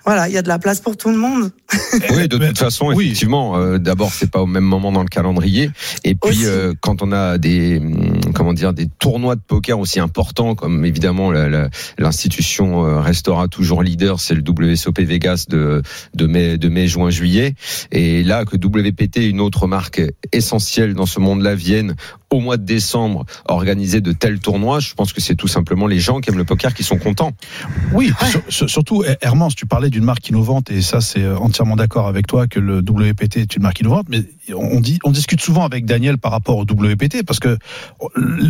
voilà, il y a de la place pour tout le monde. Oui, de toute façon, oui. effectivement. euh, D'abord, c'est pas au même moment dans le calendrier, et puis euh, quand on a des hum, comment dire des tournois de poker aussi importants, comme évidemment la- la- l'institution euh, restera toujours leader, c'est le WSOP Vegas de de mai de mai juin juillet, et là que WPT, une autre marque essentielle dans ce monde-là, vienne au mois de décembre organiser de tels tournois, je pense que c'est tout simplement les gens qui aiment le poker qui sont contents. Oui, sur- sur- surtout, Hermance, tu parlais d'une marque innovante, et ça, c'est euh, entièrement d'accord avec toi que le WPT est une marque innovante, mais on, dit, on discute souvent avec Daniel par rapport au WPT, parce que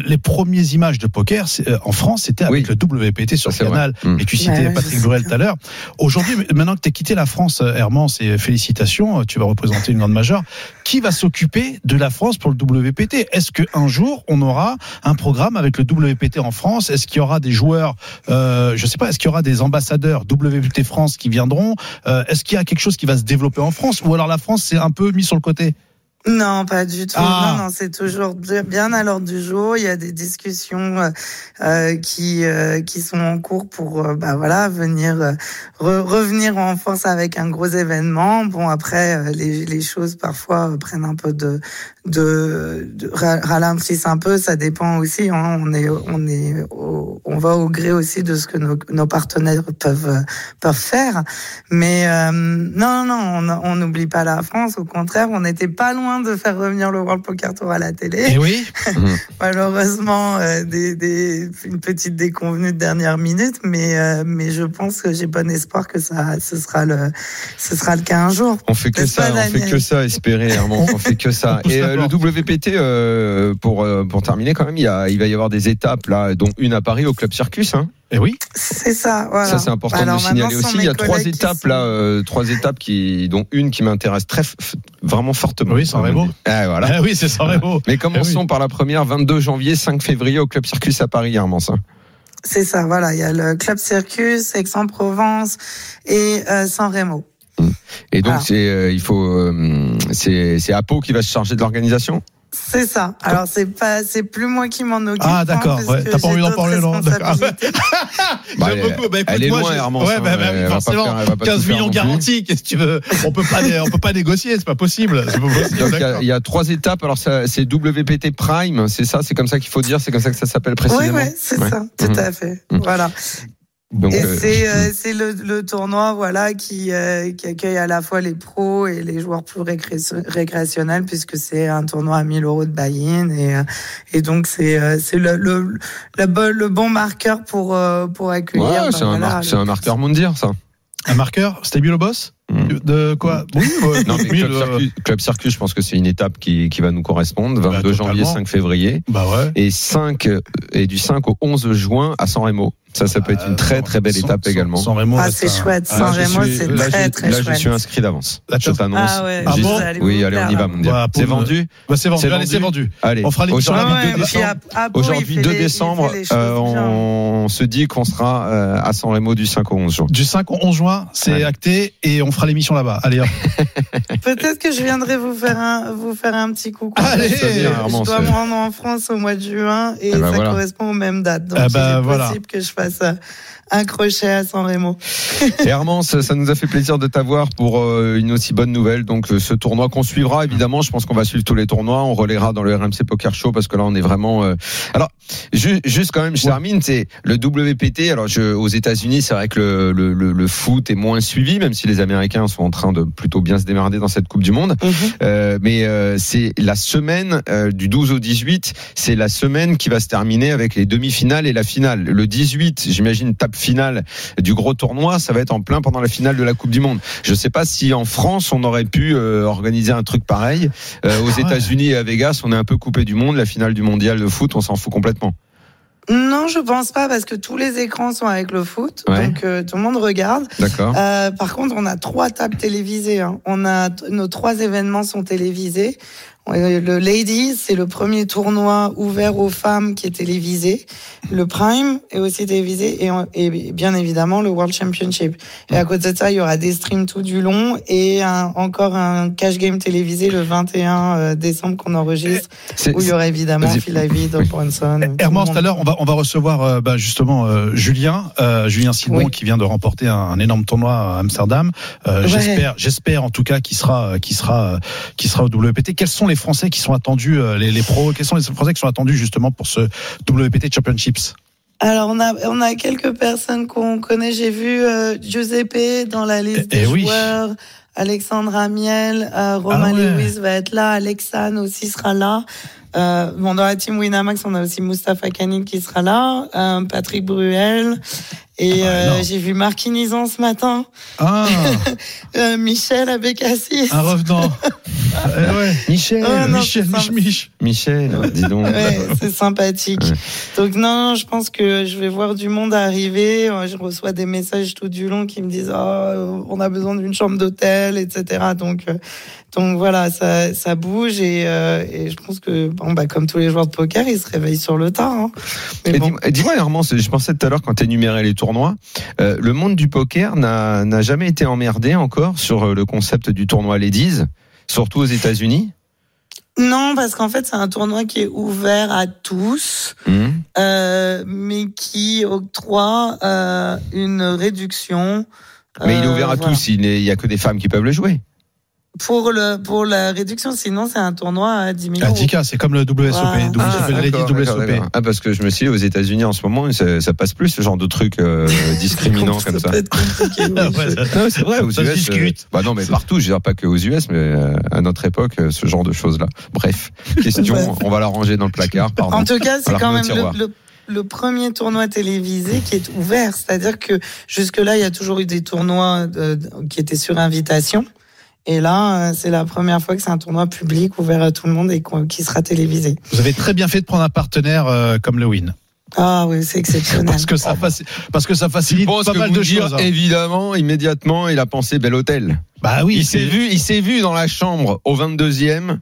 les premières images de poker euh, en France, c'était avec Oui. le WPT sur c'est Canal, vrai. Mm. et tu citais ouais, Patrick bien. tout à l'heure. Aujourd'hui, maintenant que tu as quitté la France, euh, Hermance, et félicitations, euh, tu vas représenter une grande majeure, qui va s'occuper de la France pour le WPT Est-ce qu'un jour, on aura un programme avec le WPT en France? Est-ce qu'il y aura des joueurs, euh, je sais pas, est-ce qu'il y aura des ambassadeurs WPT France qui viendront? Euh, Est-ce qu'il y a quelque chose qui va se développer en France? Ou alors la France, c'est un peu mis sur le côté? Non, pas du tout. Ah. Non, non, c'est toujours bien à l'ordre du jour. Il y a des discussions euh, euh, qui euh, qui sont en cours pour euh, bah voilà venir euh, re- revenir en force avec un gros événement. Bon après euh, les les choses parfois prennent un peu de de, de ra- ralentissent un peu. Ça dépend aussi. Hein, on est on est au- on va au gré aussi de ce que nos, nos partenaires peuvent peuvent faire. Mais euh, non non on on n'oublie pas la France. Au contraire, on n'était pas loin loin de faire revenir le World Poker Tour à la télé. Et oui. Malheureusement, euh, des, des, une petite déconvenue de dernière minute, mais euh, mais je pense que j'ai bon espoir que ça, ce sera le, ce sera le cas un jour. On fait que ça, on fait que ça, espérer, on fait que ça. Et euh, le. WPT, euh, pour euh, pour terminer quand même, il, y a, il va y avoir des étapes là, dont une à Paris au Club Circus. Hein. Et oui. C'est ça. Voilà. Ça c'est important Alors de le signaler aussi. Il y a trois étapes sont- là, euh, trois étapes qui, dont une qui m'intéresse très vraiment fortement. Oui, San Remo. Ah, voilà. Ah oui, c'est San Remo. Mais commençons Eh oui. par la première, 22 janvier, 5 février au Club Circus à Paris, Hermance. C'est ça. Voilà. Il y a le Club Circus, Aix-en-Provence et euh, San Remo. Et donc c'est, euh, il faut, euh, c'est, c'est Apo qui va se charger de l'organisation? C'est ça. Alors c'est pas, c'est plus moi qui m'en occupe. Ah, hein, d'accord, ouais. T'as pas envie d'en parler, non D'accord. Bah, elle- beaucoup. Bah, écoute, elle est moi, loin, Hermance, Ouais, bah, bah, forcément. faire- elle va pas tout 15 faire millions garantis. Qu'est-ce que tu veux? On peut pas, on peut pas négocier. C'est pas possible. C'est pas possible. Donc il y a- y, trois étapes. Alors c'est WPT Prime, c'est ça, c'est comme ça qu'il faut dire, c'est comme ça que ça s'appelle Oui, précisément. oui, c'est Ouais. ça, tout Mhm. à fait. Mhm. Voilà. Donc, Et euh, c'est euh, c'est le, le tournoi voilà qui euh, qui accueille à la fois les pros et les joueurs plus récréationnels puisque c'est un tournoi à 1000 euros de buy-in et euh, et donc c'est euh, c'est le le le bon, le bon marqueur pour euh, pour accueillir. ouais, ben c'est un, mar- marqueur mondial, ça. Un marqueur, Stable Boss Mm. De quoi Oui, ouais, Non, mais oui, Club, Circus, Club Circus, je pense que c'est une étape qui, qui va nous correspondre. 22 Bah, janvier, totalement. 5 février. Bah ouais. Et 5, euh, et du 5 au 11 juin à San Remo. Ça, ça peut être une très très belle San- étape également. San Remo, Ah, c'est un- chouette, Ah, San je Remo, c'est très, très Là, je chouette. suis inscrit d'avance. La Je t'annonce. Ah ouais, Ah bon oui, allez, on y va, mon Dieu. Bah, C'est vendu Bah, c'est vendu. C'est Allez, c'est vendu. Allez. On fera l'émission Aujourd'hui, Ah ouais, deux et puis à- à Pau, il Aujourd'hui, fait 2 les- il fait décembre, les choses euh, on se dit qu'on sera euh, à San Remo du 5 au 11 juin. Du 5 au 11 juin, c'est Ouais. acté et on fera l'émission là-bas. Allez, hop. Peut-être que je viendrai vous faire un, vous faire un petit coucou. Allez, je dois me rendre en France au mois de juin et Eh ben ça correspond aux mêmes dates. Donc, Eh il ben possible que je fasse un crochet à San Remo. Et Hermance, ça nous a fait plaisir de t'avoir pour euh, une aussi bonne nouvelle. Donc euh, ce tournoi qu'on suivra évidemment, je pense qu'on va suivre tous les tournois, on relaiera dans le RMC Poker Show parce que là on est vraiment. euh, Alors ju- juste quand même, je termine, c'est le WPT. Alors je, aux États-Unis, c'est vrai que le, le, le, le foot est moins suivi, même si les Américains sont en train de plutôt bien se démerder dans cette Coupe du Monde. Euh, mais euh, c'est la semaine euh, du 12 au 18, c'est la semaine qui va se terminer avec les demi-finales et la finale. Le 18, j'imagine, tape finale du gros tournoi, ça va être en plein pendant la finale de la Coupe du Monde. Je sais pas si en France on aurait pu euh, organiser un truc pareil. Euh, aux Ah ouais. États-Unis et à Vegas, on est un peu coupé du monde. La finale du mondial de foot, on s'en fout complètement. Non, je pense pas parce que tous les écrans sont avec le foot, Ouais. donc euh, tout le monde regarde. D'accord. Euh, par contre, on a trois tables télévisées. hein. On a nos trois événements sont télévisés. Euh, Le Ladies, c'est le premier tournoi ouvert aux femmes qui est télévisé. Le Prime est aussi télévisé et, et bien évidemment le World Championship. Et à côté de ça, il y aura des streams tout du long et un- encore un cash game télévisé le 21 euh, décembre qu'on enregistre où il y aura évidemment. Phil Ivey, Doug Bronson. Hermance, monde. tout à l'heure, on va, on va recevoir euh, bah, justement euh, Julien, euh, Julien Simon, Oui. qui vient de remporter un, un énorme tournoi à Amsterdam. Ouais. J'espère, j'espère en tout cas qu'il sera, sera, sera au WPT. Quels sont les Français qui sont attendus, euh, les, les pros Quels sont les Français qui sont attendus justement pour ce WPT Championships Alors on a on a quelques personnes qu'on connaît. J'ai vu euh, Giuseppe dans la liste Eh- eh des oui. joueurs. Alexandre Amiel, euh, Romain Ah ouais. Lewis va être là, Alexane aussi sera là. Euh, bon, dans la team Winamax, on a aussi Mustapha Kanil qui sera là, euh, Patrick Bruel, et Ah bah, euh, j'ai vu Marc Inizan ce matin, Ah, euh, Michel Abécassis. un revenant. Eh ouais. Michel, non, Michel, Mich. Mich. Michel, dis donc. Ouais, c'est sympathique. Ouais. Donc non, je pense que je vais voir du monde arriver. Euh, Je reçois des messages tout du long qui me disent oh, on a besoin d'une chambre d'hôtel, etc. Donc euh, donc voilà, ça ça bouge et, euh, et je pense que bon bah comme tous les joueurs de poker, ils se réveillent sur le tard. hein. Bon. Dis-moi, Hermance, je pensais tout à l'heure quand tu énumérais les euh, le monde du poker n'a jamais été emmerdé encore sur euh, le concept du tournoi Ladies, surtout aux États-Unis? Non, parce qu'en fait c'est un tournoi qui est ouvert à tous, Hum. euh, mais qui octroie euh, une réduction. Mais il est ouvert à voilà. tous, il n'y a que des femmes qui peuvent le jouer. Pour le pour la réduction. Sinon, c'est un tournoi à 10 000 À euros. 10K, c'est comme le WSOP. Voilà. WSOP, Ah, WSOP. Ah, parce que je me suis dit, aux États-Unis en ce moment, ça, ça passe plus ce genre de trucs euh, discriminants comme ça. c'est vrai, aux Ça se US. discute. euh, bah non, mais partout, je veux dire pas que aux US, mais euh, à notre époque, euh, ce genre de choses-là. Bref, question, Ouais. on va la ranger dans le placard. Pardon. En tout cas, c'est quand même le, le, le premier tournoi télévisé qui est ouvert. C'est-à-dire que jusque-là, il y a toujours eu des tournois euh, qui étaient sur invitation. Et là, euh, c'est la première fois que c'est un tournoi public ouvert à tout le monde et qui sera télévisé. Vous avez très bien fait de prendre un partenaire euh, comme le Win. Ah oui, c'est exceptionnel. Parce que ça, faci- parce que ça facilite pas que mal vous de dire, choses. hein. évidemment, immédiatement, il a pensé bel hôtel. Bah oui, il s'est vu, il s'est vu dans la chambre au 22e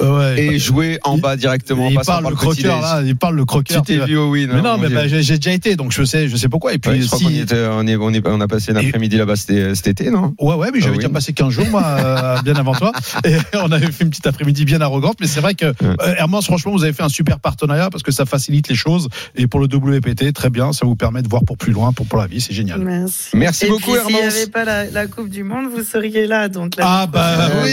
ouais, et il- jouer en il- bas directement. en il parle par le petit croqueur là, il parle le Tu croqueur. t'es vu au win. Mais non, mais bah, j'ai déjà été, donc je sais, je sais pourquoi. Et puis Ouais, je crois si- qu'on y était, on, est, on, est- on a passé l'après-midi là-bas cet été, non? Ouais, ouais, mais j'avais Ah déjà passé 15 jours, moi, euh, bien avant toi. Et on avait fait une petite après-midi bien arrogante. Mais c'est vrai que, euh, Hermance, franchement, vous avez fait un super partenariat parce que ça facilite les choses. Et pour le WPT, très bien, ça vous permet de voir pour plus loin, pour, pour la vie, c'est génial. Merci. Merci et beaucoup, puis, s'il n'y Hermance. avait pas la, la Coupe du Monde, vous seriez là. Donc Ah, bah, oui.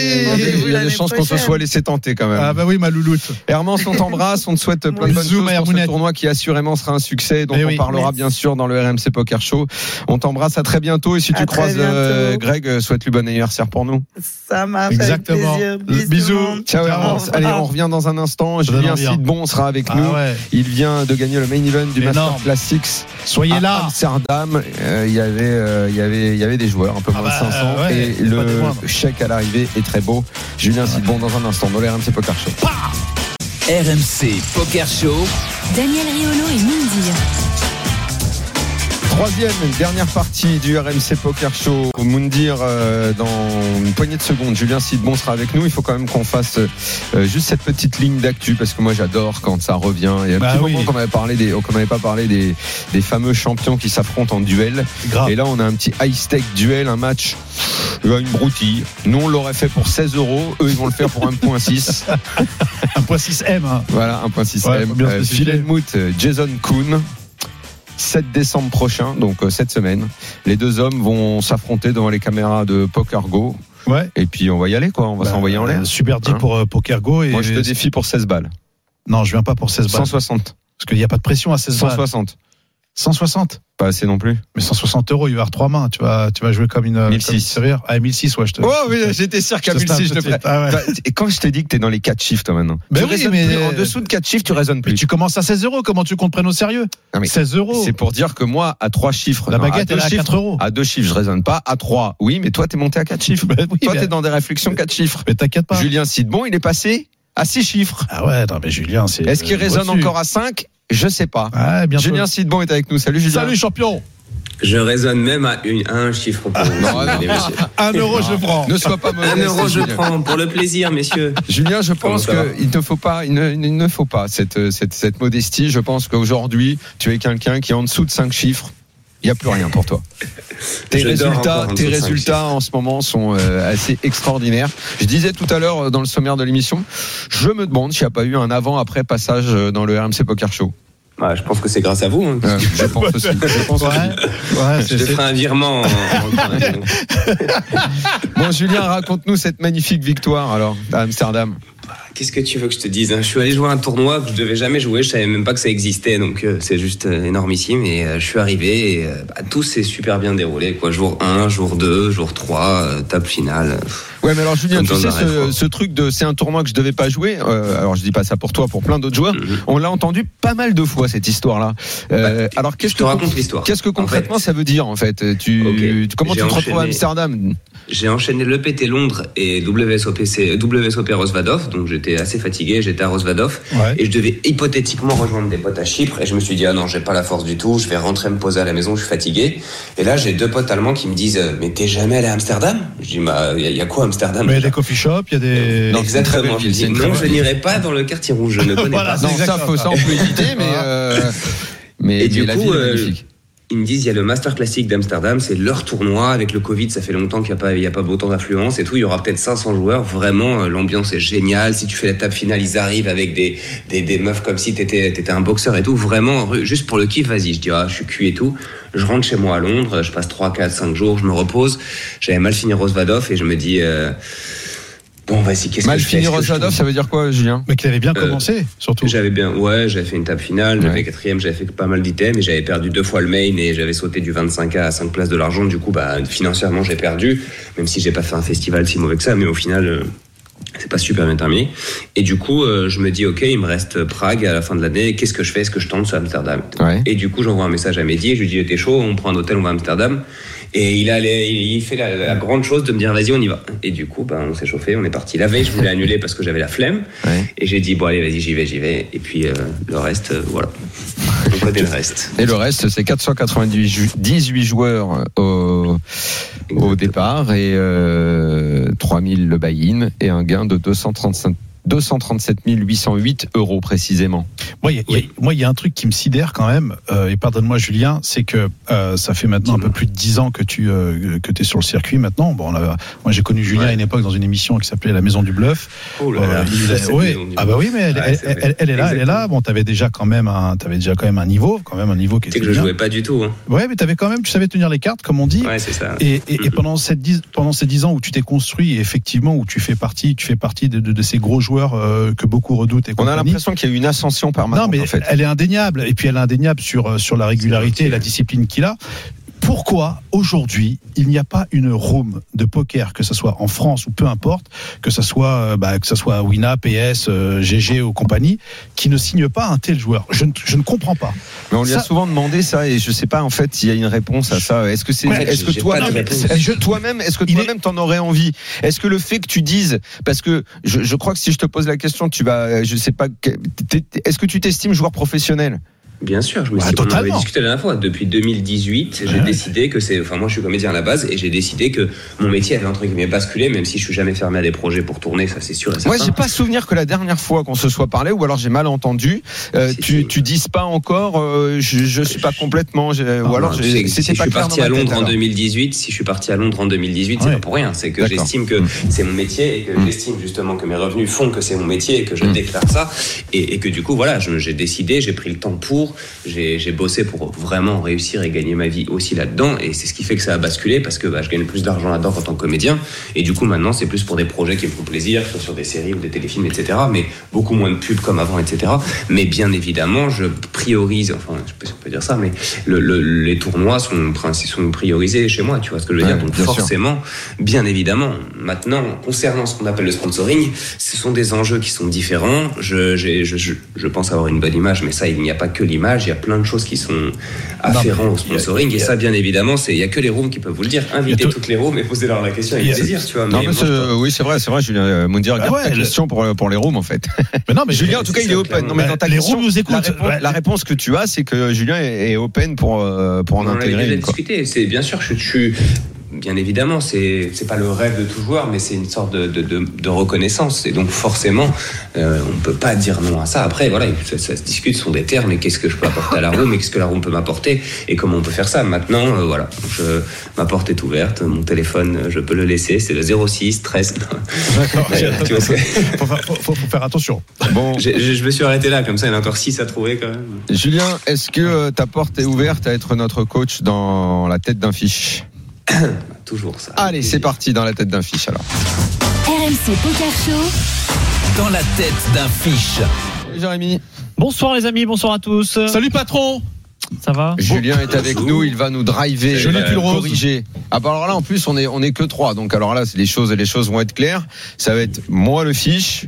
il y a des- chances qu'on se soit laissé tenter quand même. Ah, bah oui, ma louloute. Hermance, on t'embrasse, on te souhaite plein de bonnes Bisous, choses pour ce tournoi qui assurément sera un succès, dont Eh on oui. parlera Merci. bien sûr dans le RMC Poker Show. On t'embrasse à très bientôt et si tu À croises euh. Greg, euh, souhaite-lui bon anniversaire pour nous. Ça marche. Exactement. Avec plaisir. Bisous. monde. Ciao. Hermance. Allez, on revient dans un instant. Julien envie, hein. Sidbon sera avec Ah nous. ouais. Il vient de gagner le main event du Master Énorme. Classics. Soyez à là. Amsterdam, euh, il y avait, euh, il y avait, il y avait des joueurs, un peu Ah moins bah, de 500, ouais, et le chèque à l'arrivée est très beau. Julien Sidbon dans un instant dans le RMC Poker Show. RMC Poker Show. Daniel Riolo et Mindir. Troisième, dernière partie du RMC Poker Show. Moundir, euh, dans une poignée de secondes, Julien Sidbon sera avec nous. Il faut quand même qu'on fasse euh, juste cette petite ligne d'actu parce que moi j'adore quand ça revient. Il y a un Bah petit oui. moment qu'on avait parlé des, qu'on n'avait pas parlé des, des fameux champions qui s'affrontent en duel. Grave. Et là, on a un petit high stake duel, un match, euh, une broutille. Nous, on l'aurait fait pour 16 euros. Eux, ils vont le faire pour 1.6. 1.6 M. hein. Voilà, 1.6 Ouais, M. Euh. Phil Jason Kuhn. 7 décembre prochain, donc euh, cette semaine, les deux hommes vont s'affronter devant les caméras de Poker Go. Ouais. Et puis on va y aller, quoi. On va Bah, s'envoyer en l'air. Super deal Hein pour euh, Pokergo. Et Moi, je te défie pour 16 balles. Non, je viens pas pour 16 balles. 160. Parce qu'il n'y a pas de pression à 16 balles. 160. 160 Pas assez non plus. Mais 160 euros, il va y avoir trois mains. Tu vas, tu vas jouer comme une. 1006. comme une. Ah, 1006, ouais, je te. Oh, oui, j'étais sûr qu'à je te 1006, je te. Ah ouais. Bah, Et quand je t'ai dit que t'es dans les 4 chiffres, toi, maintenant. Ben tu oui, mais- plus. En dessous de 4 chiffres, tu raisonnes Mais plus. tu commences à 16 euros. Comment tu comptes prendre au sérieux? Non, mais 16 euros. C'est pour dire que moi, à 3 chiffres. La non, baguette, elle est à chiffres, 4 euros. À deux chiffres, je raisonne pas. À 3, oui, mais toi, t'es monté à 4 chiffres. Ben oui, toi, mais- t'es dans des réflexions 4 chiffres. Mais t'inquiète pas. Julien Sidbon, il est passé à 6 chiffres. Ah ouais, non, mais Julien, c'est. Est-ce qu'il euh, résonne au-dessus. encore à 5 Je sais pas. Ah. Julien Sidbon est avec nous. Salut Julien. Salut, champion. Je raisonne même à, une, à un chiffre pour. Non, non, monsieur. 1 euro, je prends. Ne sois pas mauvais. Un euro, je prends pour le plaisir, messieurs. Julien, je pense qu'il ne faut pas, il ne, il ne faut pas cette, cette, cette modestie. Je pense qu'aujourd'hui, tu es quelqu'un qui est en dessous de 5 chiffres. Il n'y a plus rien pour toi. Tes résultats, tes résultats en ce moment sont euh, assez extraordinaires. Je disais tout à l'heure euh, dans le sommaire de l'émission, je me demande s'il n'y a pas eu un avant-après passage euh, dans le RMC Poker Show. Ouais, je pense que c'est grâce à vous. hein. Euh, je pense aussi. Je pense Ouais, ouais, Je c'est. te ferai un virement. en- en- Bon, Julien, raconte-nous cette magnifique victoire alors à Amsterdam. Qu'est-ce que tu veux que je te dise hein? Je suis allé jouer à un tournoi que je devais jamais jouer. Je savais même pas que ça existait, donc euh, c'est juste euh, énormissime. Et euh, je suis arrivé et bah, tout s'est super bien déroulé. Quoi. Jour 1, jour 2, jour 3, euh, table finale. Ouais, mais alors Julien, tu sais ce, truc de c'est un tournoi que je devais pas jouer. euh, alors je dis pas ça pour toi, pour plein d'autres joueurs. Mhm. On l'a entendu pas mal de fois cette histoire-là. Euh, alors qu'est-ce que raconte l'histoire. qu'est-ce que En concrètement fait, ça veut dire en fait? Tu comment tu te retrouves à. Amsterdam? J'ai enchaîné l'EPT Londres et WSOPC, WSOP Rosvadov, donc j'étais assez fatigué, j'étais à Rosvadov, Ouais. et je devais hypothétiquement rejoindre des potes à Chypre, et je me suis dit, ah non, j'ai pas la force du tout, je vais rentrer me poser à la maison, je suis fatigué. Et là, j'ai deux potes allemands qui me disent, mais t'es jamais allé à Amsterdam? Je dis, bah, il y, y a quoi Amsterdam Mais il y a des coffee shops, il y a des. Non, Exactement, je ville, une non, n'irai pas dans le quartier rouge, je ne connais Voilà, pas. Non, ça, faut, ça. on peut éviter, mais euh, mais, Et du mais coup, ville est euh. Ils me disent, il y a le Master Classic d'Amsterdam, c'est leur tournoi. Avec le Covid, ça fait longtemps qu'il n'y a a pas autant d'affluence et tout. Il y aura peut-être 500 joueurs. Vraiment, euh, l'ambiance est géniale. Si tu fais la table finale, ils arrivent avec des, des, des meufs comme si t'étais, t'étais un boxeur et tout. Vraiment, juste pour le kiff, vas-y. Je dis, ah, je suis cuit et tout. Je rentre chez moi à Londres. Je passe 3, 4, 5 jours. Je me repose. J'avais mal fini Rosvadov et je me dis, euh, Bon, vas-y, qu'est-ce que Mal fais que Rosadov, ça veut dire quoi, Julien? Mais qu'il avait bien Euh, commencé, surtout. J'avais bien, ouais, j'avais fait une table finale, j'avais Ouais. quatrième, j'avais fait pas mal d'items, mais j'avais perdu deux fois le main et j'avais sauté du 25K à 5 places de l'argent. Du coup, bah, financièrement, j'ai perdu, même si j'ai pas fait un festival si mauvais que ça, mais au final, euh, c'est pas super bien terminé. Et du coup, euh, je me dis, ok, il me reste Prague à la fin de l'année, qu'est-ce que je fais? Est-ce que je tente sur Amsterdam? Ouais. Et du coup, j'envoie un message à Mehdi et je lui dis, t'es chaud, on prend un hôtel, on va à Amsterdam. Et il, allait, il fait la, la grande chose de me dire, vas-y, on y va. Et du coup, ben, on s'est chauffé, on est parti. La veille, je voulais annuler parce que j'avais la flemme. Ouais. Et j'ai dit, bon, allez, vas-y, j'y vais, j'y vais. Et puis, euh, le reste, euh, voilà. Connaît le reste. Et le reste, c'est 498 joueurs au, au départ et euh, 3000 le buy-in et un gain de 235 237 808 euros précisément. Moi, il y a- il y a- moi, il y a un truc qui me sidère quand même, euh, et pardonne-moi Julien, c'est que euh, ça fait maintenant un peu plus de 10 ans que tu euh, que es sur le circuit maintenant. Bon, on a- moi j'ai connu Julien Ouais. à une époque dans une émission qui s'appelait La Maison du Bluff. Oh là Euh, là, il a- cette ouais. maison du- Ah bah oui, mais elle, Ouais, elle- c'est elle- vrai. elle est là, elle est là. Bon, t'avais déjà quand même un, t'avais déjà quand même un niveau, quand même un niveau qui Tu sais était que je bien. jouais pas du tout. Hein. Ouais, mais t'avais quand même, tu savais tenir les cartes, comme on dit. Ouais, c'est ça. Et, et, et pendant, cette dix, pendant ces dix ans où tu t'es construit, et effectivement, où tu fais partie, tu fais partie de, de, de ces gros joueurs euh, que beaucoup redoutent. Et On a l'impression qu'il y a eu une ascension permanente Non, mais en fait. elle est indéniable. Et puis elle est indéniable sur, euh, sur la régularité et la discipline qu'il a. Pourquoi aujourd'hui il n'y a pas une room de poker, que ce soit en France ou peu importe, que ce soit euh, bah, que ce soit Wina, PS, euh, GG ou compagnie, qui ne signe pas un tel joueur? Je ne, je ne comprends pas. Mais on lui a souvent demandé ça et je sais pas en fait s'il y a une réponse à ça. Est-ce que c'est, est-ce que toi, toi-même, est-ce que toi-même t'en aurais envie? Est-ce que le fait que tu dises, parce que je, je crois que si je te pose la question, tu vas, je sais pas, que- t'es- t'es- est-ce que tu t'estimes joueur professionnel? Bien sûr, je me Ouais, suis on en avait discuté la dernière fois. Depuis 2018, j'ai Ouais. décidé que c'est. Enfin, moi, je suis comédien à la base et j'ai décidé que mon métier avait entre guillemets basculé, même si je suis jamais fermé à des projets pour tourner, ça c'est sûr. Moi, j'ai pas souvenir que la dernière fois qu'on se soit parlé, ou alors j'ai mal entendu, euh, Si, tu, si. tu dises pas encore, euh, je, je suis pas complètement, j'ai- ou alors sais, si c'était je pas suis parti à Londres en alors. 2018, si je suis parti à Londres en 2018, c'est Ouais. pas pour rien. C'est que j'estime que Mm. c'est mon métier et que Mm. j'estime justement que mes revenus font que c'est mon métier et que je Mm. déclare ça et, et que du coup voilà, j'ai décidé, j'ai pris le temps pour, j'ai j'ai bossé pour vraiment réussir et gagner ma vie aussi là-dedans et c'est ce qui fait que ça a basculé parce que bah, je gagne plus d'argent là-dedans en tant que comédien et du coup maintenant c'est plus pour des projets qui me font plaisir, que ce soit sur des séries ou des téléfilms etc. Mais beaucoup moins de pubs comme avant etc. Mais bien évidemment je priorise, enfin je sais pas si on peut dire ça, mais le- le- les tournois sont, sont priorisés chez moi, tu vois ce que je veux Ouais, dire. Donc bien sûr. forcément, bien évidemment. Maintenant, concernant ce qu'on appelle le sponsoring, ce sont des enjeux qui sont différents. Je, j'ai- je, je, je pense avoir une bonne image, mais ça, il n'y a pas que l'image. Il y a plein de choses qui sont afférentes au a- sponsoring. Et a- ça, bien évidemment, c'est il y a que les rooms qui peuvent vous le dire. Invitez tout- toutes les rooms et posez-leur la question avec a- plaisir, tu vois. Non, mais moi, oui, c'est vrai, c'est vrai, Julien. Euh, Moundir, Ah garde ouais, ta le- question pour, pour les rooms, en fait. Mais non, mais Julien, en tout cas, il est open. Non, mais dans ta Les question, rooms nous écoutent. La réponse, Ouais. la réponse que tu as, c'est que Julien est, open pour, euh, pour en On intégrer une. quoi. discuté. C'est bien sûr, je suis bien évidemment, c'est c'est pas le rêve de tout joueur, mais c'est une sorte de, de, de, de reconnaissance. Et donc forcément, euh, on peut pas dire non à ça. Après, voilà, ça, ça se discute, ce sont des termes. Et qu'est-ce que je peux apporter à la room, et qu'est-ce que la room peut m'apporter, et comment on peut faire ça. Maintenant, euh, voilà, je, ma porte est ouverte, mon téléphone, euh, je peux le laisser. C'est le 06 13. D'accord. Faut, faire- faut- faut- faut faire attention. Bon, j'ai- je me suis arrêté là, comme ça, il y en a encore 6 à trouver quand même. Julien, est-ce que ta porte est ouverte à être notre coach dans la tête d'un fiche? Toujours ça. Allez, c'est parti dans la tête d'un fiche alors. RMC Poker Show. Dans la tête d'un fiche. Salut, Jérémy. Bonsoir les amis, bonsoir à tous. Salut patron. Ça va Julien est avec nous, il va nous driver, Joli euh, corriger. Ah bah alors là en plus on est on est que trois, donc alors là c'est les choses les choses vont être claires. Ça va être moi le fiche.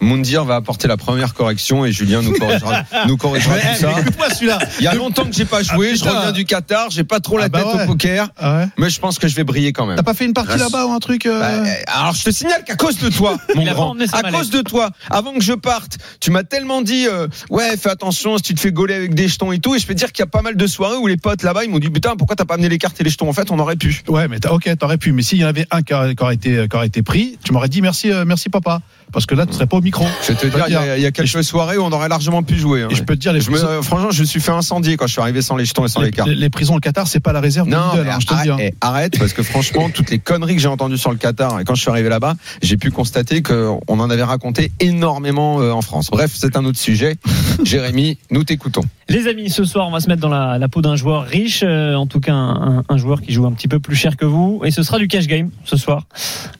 Moundir va apporter la première correction et Julien nous corrigera, nous corrigera tout ça. celui-là. Il y a longtemps que j'ai pas joué, Ah, je putain. reviens du Qatar, j'ai pas trop la Ah bah tête ouais. au poker, Ah ouais. mais je pense que je vais briller quand même. T'as pas fait une partie là-bas ou un truc euh, Bah, euh, alors je te signale qu'à cause de toi, mon grand, à cause de toi, avant que je parte, tu m'as tellement dit euh, ouais fais attention si tu te fais gauler avec des jetons et tout, et je peux te dire qu'il y a pas mal de soirées où les potes là-bas ils m'ont dit putain pourquoi t'as pas amené les cartes et les jetons? En fait on aurait pu. Ouais, mais ok, t'aurais pu. Mais s'il y en avait un qui aurait, qui aurait été, qui aurait été pris, tu m'aurais dit merci, euh, merci papa. Parce que là, tu serais pas au micro. Je vais te dire, il y, a- il y a quelques soirées où on aurait largement pu jouer. hein. Et je peux te dire, les, Je me- prisons, franchement, je me suis fait incendier quand je suis arrivé sans les jetons et sans les les, cartes. les- les prisons au Qatar, c'est pas la réserve Non, Lidl, hein, je te le dis. arrête, hein. eh, arrête, parce que franchement, toutes les conneries que j'ai entendues sur le Qatar, et quand je suis arrivé là-bas, j'ai pu constater qu'on en avait raconté énormément euh, en France. Bref, c'est un autre sujet. Jérémy, nous t'écoutons. Les amis, ce soir, on va se mettre dans la, la peau d'un joueur riche, euh, en tout cas un, un- un joueur qui joue un petit peu plus cher que vous, et ce sera du cash game ce soir.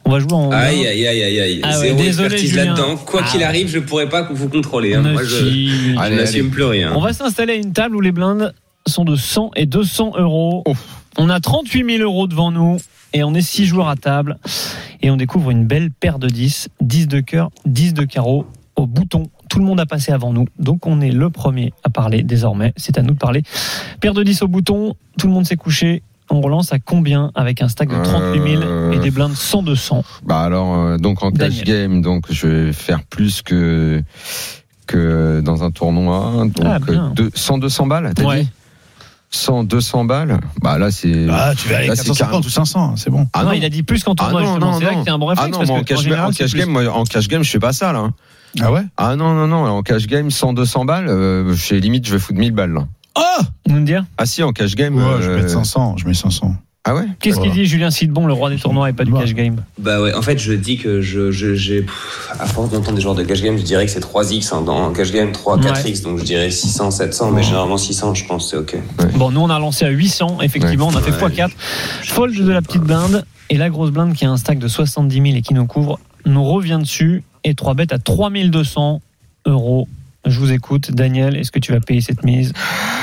On va jouer en. Aïe, aïe, aïe, aïe, aïe. Ah ouais, désolé, expertise Julien. là-dedans. Quoi Ah. qu'il arrive, je pourrais pas vous contrôler. hein. Ne Moi, je, si. je Allez, n'assume plus rien. On va s'installer à une table où les blindes sont de 100 et 200 euros. Oh. On a 38 000 euros devant nous et on est 6 joueurs à table. Et on découvre une belle paire de 10, 10 de cœur, 10 de carreau au bouton. Tout le monde a passé avant nous, donc on est le premier à parler désormais. C'est à nous de parler. Paire de 10 au bouton, tout le monde s'est couché. On relance à combien avec un stack de 38 000 Euh. et des blindes 100-200 Bah alors, euh, donc en cash Daniel. game, donc je vais faire plus que que dans un tournoi. Donc Ah, bien. euh, deux- 100, 200 balles, t'as Ouais. dit 100, 200 balles. Bah là, c'est. Ah, tu vas aller Là, c'est 450 ou 500, c'est bon. Ah non, non. il a dit plus qu'en Ah tournoi, non, justement. non, C'est là que c'est un bon Ah réflexe non, parce en que, cash, en game, général, en c'est cash plus. game, moi, en cash game, je fais pas ça là. Ah ouais? Ah non, non, non, en cash game, 100, 200 balles, euh, j'ai limite, je vais foutre 1000 balles là. Ah Nous dire Ah si, en cash game. Ouais, je vais euh, mettre 500, je mets 500. Ah ouais Qu'est-ce qu'il dit Julien Sidbon, le roi des tournois et pas du cash game Bah ouais, en fait, je dis que je, je, j'ai, à force d'entendre des joueurs de cash game, je dirais que c'est 3x hein, dans cash game, 3, 4x, donc je dirais 600, 700, mais généralement 600, je pense, c'est ok. Bon, nous on a lancé à 800, effectivement, on a fait Ouais. x4. Fold de la petite blinde et la grosse blinde qui a un stack de 70 000 et qui nous couvre, nous revient dessus et 3 bêtes à 3200 euros. Je vous écoute, Daniel, est-ce que tu vas payer cette mise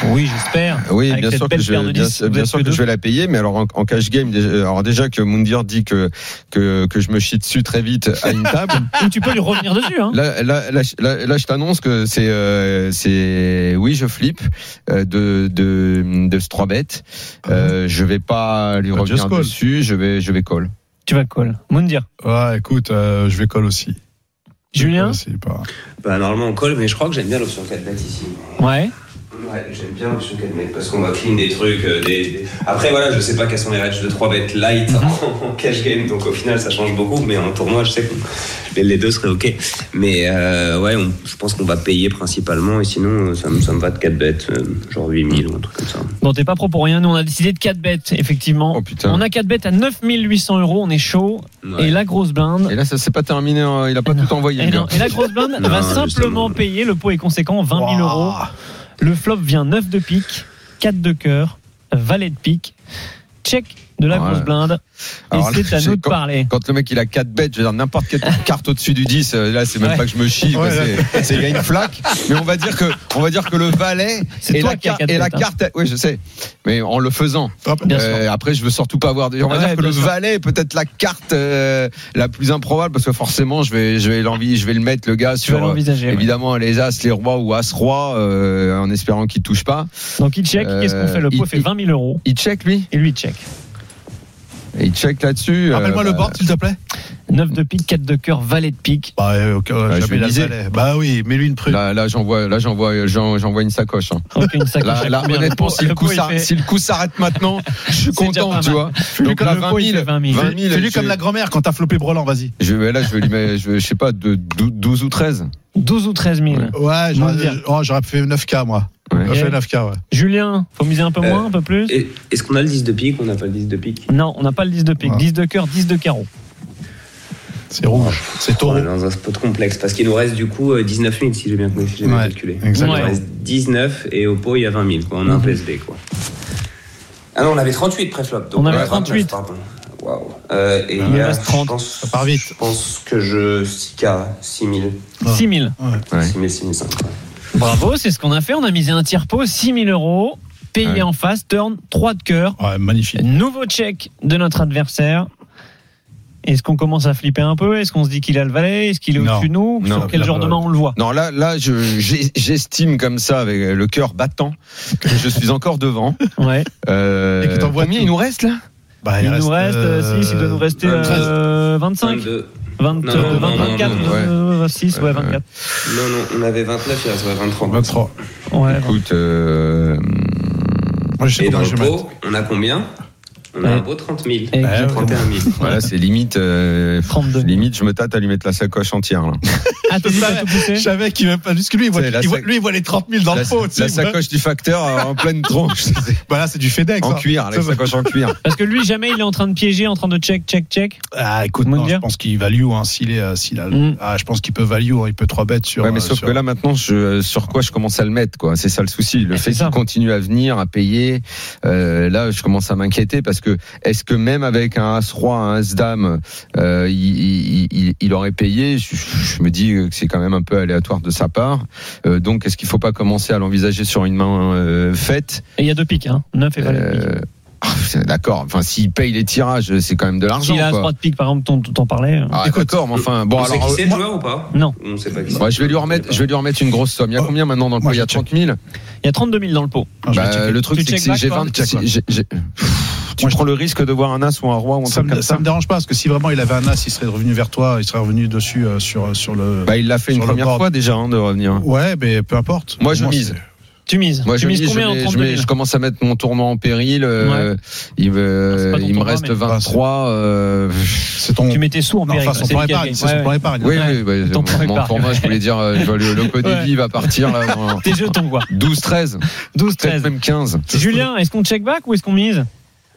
Oui, j'espère. Oui, Avec bien sûr que je, paire de bien, 10, vous bien êtes sûr que que deux. je vais la payer, mais alors en, en cash game, déjà, alors déjà que Moundir dit que, que que je me chie dessus très vite à une table. Ou tu peux lui revenir dessus. Hein. Là, là, là, là, là, je t'annonce que c'est, euh, c'est, oui, je flippe euh, de de de ce 3 bêtes. Euh, je vais pas lui revenir dessus. Je vais, je vais call. Tu vas call. Moundir. Ouais, écoute, euh, je vais call aussi. Julien pas. Bah normalement on colle, mais je crois que j'aime bien l'option 4 bet ici. Ouais. Ouais, j'aime bien 4 bet parce qu'on va clean des trucs. euh, des, des- Après voilà, je sais pas quels sont les ranges de 3 bêtes light Mhm. en cash game, donc au final ça change beaucoup, mais en tournoi je sais que les, deux seraient ok. Mais euh, ouais, on- je pense qu'on va payer principalement et sinon euh, ça, me- ça me va de 4 bêtes, euh, genre 8000 ou un truc comme ça. Bon, t'es pas pro pour rien. Nous, on a décidé de 4 bêtes, effectivement. Oh putain. On a 4 bêtes à 9800 euros. On est chaud. Ouais. Et la grosse blinde. Et là, ça s'est pas terminé. hein, Il a pas non. tout envoyé. Et, le non. gars. Et la grosse blinde Non, va simplement justement. payer. Le pot est conséquent, 20 000 euros. Le flop vient 9 de pique, 4 de cœur, valet de pique, check de la grosse blinde. Et c'est à nous de quand- parler. Quand le mec il a 4 bêtes, je veux dire n'importe quelle carte au-dessus du 10, euh, là c'est même Ouais. pas que je me chie, c'est- c'est il y a une flaque. Mais on va dire que on va dire que le valet C'est et la, as et hein. carte, oui je sais, mais en le faisant. Bien Euh, après je veux surtout pas avoir. On va Ouais, dire que le sûr. valet est peut-être la carte euh, la plus improbable parce que forcément je vais je vais l'envie, je vais le mettre le gars sur. euh. Évidemment, les As, les Rois ou As-Roi, euh, en espérant qu'il touche pas. Donc il check. Qu'est-ce qu'on fait? Le pot fait 20 000 euros. Il check lui? Et lui il check. Et il check là-dessus. Rappelle-moi euh, le bah, board, s'il te plaît. 9 de pique, 4 de cœur, valet de pique. Bah, euh, je vais. Bah oui, mets-lui une prune. Là, là j'envoie, là j'envoie, j'en- j'envoie une sacoche. hein. Ok, une sacoche. Là, là, honnêtement, si le, coup si le coup s'arrête maintenant, je suis content, tu vois. lui Donc comme là, le 20 pot, il 000, fait 20 000. 20 000, Fais-lui je- comme la grand-mère quand t'as flopé Brelan, vas-y. Je vais, là, je vais lui mettre, je, sais pas, de, dou- 12 ou 13. 12 ou 13 000. Ouais, j'aurais oh, j'aurais fait 9K, moi. Ouais. Fait 9K, ouais. Julien, faut miser un peu Euh, moins, un peu plus Et- Est-ce qu'on a le 10 de pique ou on n'a pas le 10 de pique? Non, on n'a pas le 10 de pique. Ouais. 10 de cœur, 10 de carreau. C'est rouge. C'est On taureau. est dans un spot complexe parce qu'il nous reste du coup euh, 19 000 si j'ai bien, si bien Ouais, calculé. exactement. Il nous reste 19 et au pot il y a 20 000 quoi. On a un Mhm. PSB quoi. Ah non, on avait 38 préflop. donc On avait ouais, 38. 29, pardon. Waouh. Euh, et Il il y a, reste 30. Je pense, Ça part vite. Je pense que je 6K, 6 000, Ouais. 6 000. Ouais. 6 000, 6 500. Bravo, c'est ce qu'on a fait. On a misé un tiers pot, 6 000 euros. Payé Ouais. en face, turn, 3 de cœur. Ouais, magnifique. Nouveau check de notre adversaire. Est-ce qu'on commence à flipper un peu? Est-ce qu'on se dit qu'il a le valet? Est-ce qu'il est au-dessus de nous? Non. Sur quel genre de main on le voit? Non, là, là, je, j'estime comme ça, avec le cœur battant, que je suis encore devant. Ouais. Euh, Et que t'envoies combien il nous reste là? Bah, Il, nous reste, euh, si, il doit nous rester euh, euh, 25 22. 20, Non, non, euh, non, 20, non, 24, non, ouais. euh, 26, ouais, Ouais, 24. Non, non, on avait 29, il reste ouais, 23. 23. Ouais, Écoute, euh, Moi, je sais Et dans le pot, on a combien? On a un beau 30 000. Et- Ouais, 31 000. Voilà, c'est limite. euh, 32 000. Limite, je me tâte à lui mettre la sacoche entière. Là. Ah, tout poussé Je savais qu'il veut pas. Parce que lui, il voit, il lui, il voit les 30 000 dans la, le pot. la sacoche du facteur euh, en pleine tronche. Bah là, c'est du FedEx. en hein. cuir, la sacoche en cuir. Parce que lui, jamais il est en train de piéger, en train de check, check, check. Ah, écoute, non, je pense qu'il value, hein, s'il est, euh, s'il a, Mm. ah, je pense qu'il peut value, hein, il peut 3 bêtes sur. Ouais, mais euh, sauf sur- que là maintenant, je, sur quoi je commence à le mettre, quoi. C'est ça le souci. Le Ah, fait qu'il continue à venir, à payer, euh, là, je commence à m'inquiéter parce que est-ce que même avec un as roi, un as dame, euh, il, il, il- il aurait payé? Je, je me dis que c'est quand même un peu aléatoire de sa part. Euh, donc, est-ce qu'il faut pas commencer à l'envisager sur une main euh, faite? Et il y a deux pics, hein. 9 et valet ah, D'accord. Enfin, s'il paye les tirages, c'est quand même de l'argent. S'il a. 3 de pique, par exemple, t'en- t'en parlais. Ah, d'accord, mais enfin, bon on sait alors. qui c'est euh, le moi- joueur ou pas? Non. On sait pas qui. Ouais, je vais lui remettre, je vais lui remettre une grosse somme. Il y a Oh. combien maintenant dans le pot? Il y a je check. 30 000. Il y a 32 000 dans le pot. Vais Bah, le truc, c'est que si j'ai toi? 20, Check, si ouais. j'ai- j'ai- tu Moi, je- prends le risque de voir un as ou un roi ou un Ça me, comme ça ça. me dérange pas parce que si vraiment il avait un as, il serait revenu vers toi, il serait revenu dessus euh, sur sur le. Bah, il l'a fait une première fois déjà hein, de revenir. ouais, mais peu importe. Moi, je mise. Tu mises. Moi, tu je, mises mise, combien je, en mets- je, 32 mets- 000 je commence à mettre mon tournoi en péril. euh, il ton il me tournoi, reste mais- 23. euh, C'est ton. Tu mettais sous en Non, péril. enfin, son c'est plan lui qui a épargne. son Ouais, plan ouais. oui, Ouais. oui, bah, mon, plan tournoi, je voulais dire, euh, le, le va partir là, en Tes jetons, quoi. 12-13, 12, peut-être 13. même 15. Julien, est-ce qu'on check back ou est-ce qu'on mise?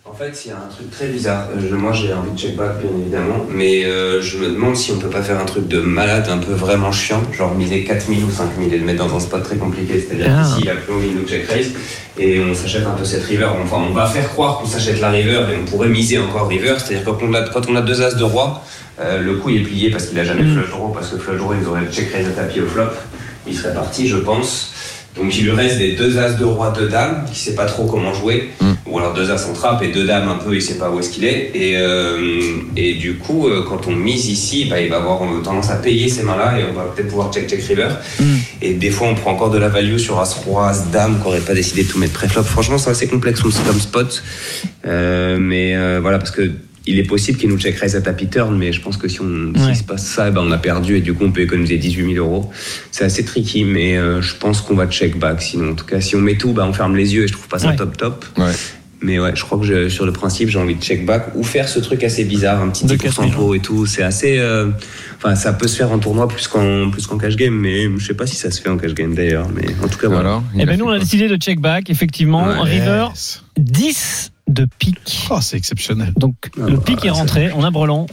En fait, il y a un truc très bizarre. Euh, je- moi, j'ai envie de check back, bien évidemment. Mais euh, je me demande si on peut pas faire un truc de malade, un peu vraiment chiant. Genre miser 4000 ou 5000 et le mettre dans un spot très compliqué. C'est-à-dire Ah. qu'ici, il a plus envie de check raise. Et on s'achète un peu cette river. Enfin, on va faire croire qu'on s'achète la river et on pourrait miser encore river. C'est-à-dire que quand on a, quand on a deux as de roi, euh, le coup il est plié parce qu'il a jamais Mm. flush draw. Parce que flush draw, il nous aurait check raise à tapis au flop. Il serait parti, je pense. Donc il lui reste des deux as de roi, deux dames, qui sait pas trop comment jouer, Mm. ou alors deux as en trappe et deux dames un peu, il sait pas où est-ce qu'il est. Et, euh, et du coup, euh, quand on mise ici, bah, il va avoir tendance à payer ces mains-là et on va peut-être pouvoir check check river. Mm. Et des fois, on prend encore de la value sur as roi, as dame, qu'on aurait pas décidé de tout mettre préflop. Franchement, c'est assez complexe comme comme spot, Euh, mais euh, voilà parce que. Il est possible qu'il nous check raise à tapis turn, mais je pense que si on Ouais. s'il se passe ça, eh ben on a perdu et du coup on peut économiser 18 000 euros. C'est assez tricky, mais euh, je pense qu'on va check back. Sinon, en tout cas, si on met tout, bah, on ferme les yeux et je trouve pas ça Ouais. top top. Ouais. Mais ouais, je crois que je- sur le principe, j'ai envie de check back ou faire ce truc assez bizarre, un petit De 10% 4000, pot et tout. C'est assez. euh, Enfin, ça peut se faire en tournoi plus qu'en plus qu'en cash game, mais je sais pas si ça se fait en cash game d'ailleurs. Mais en tout cas, voilà. Il Eh ben, nous, on a décidé de check back, effectivement. Ouais. River, Yes. 10 de pique. Oh, c'est exceptionnel. Donc, Ah, le bah, pic est rentré. On a brelan.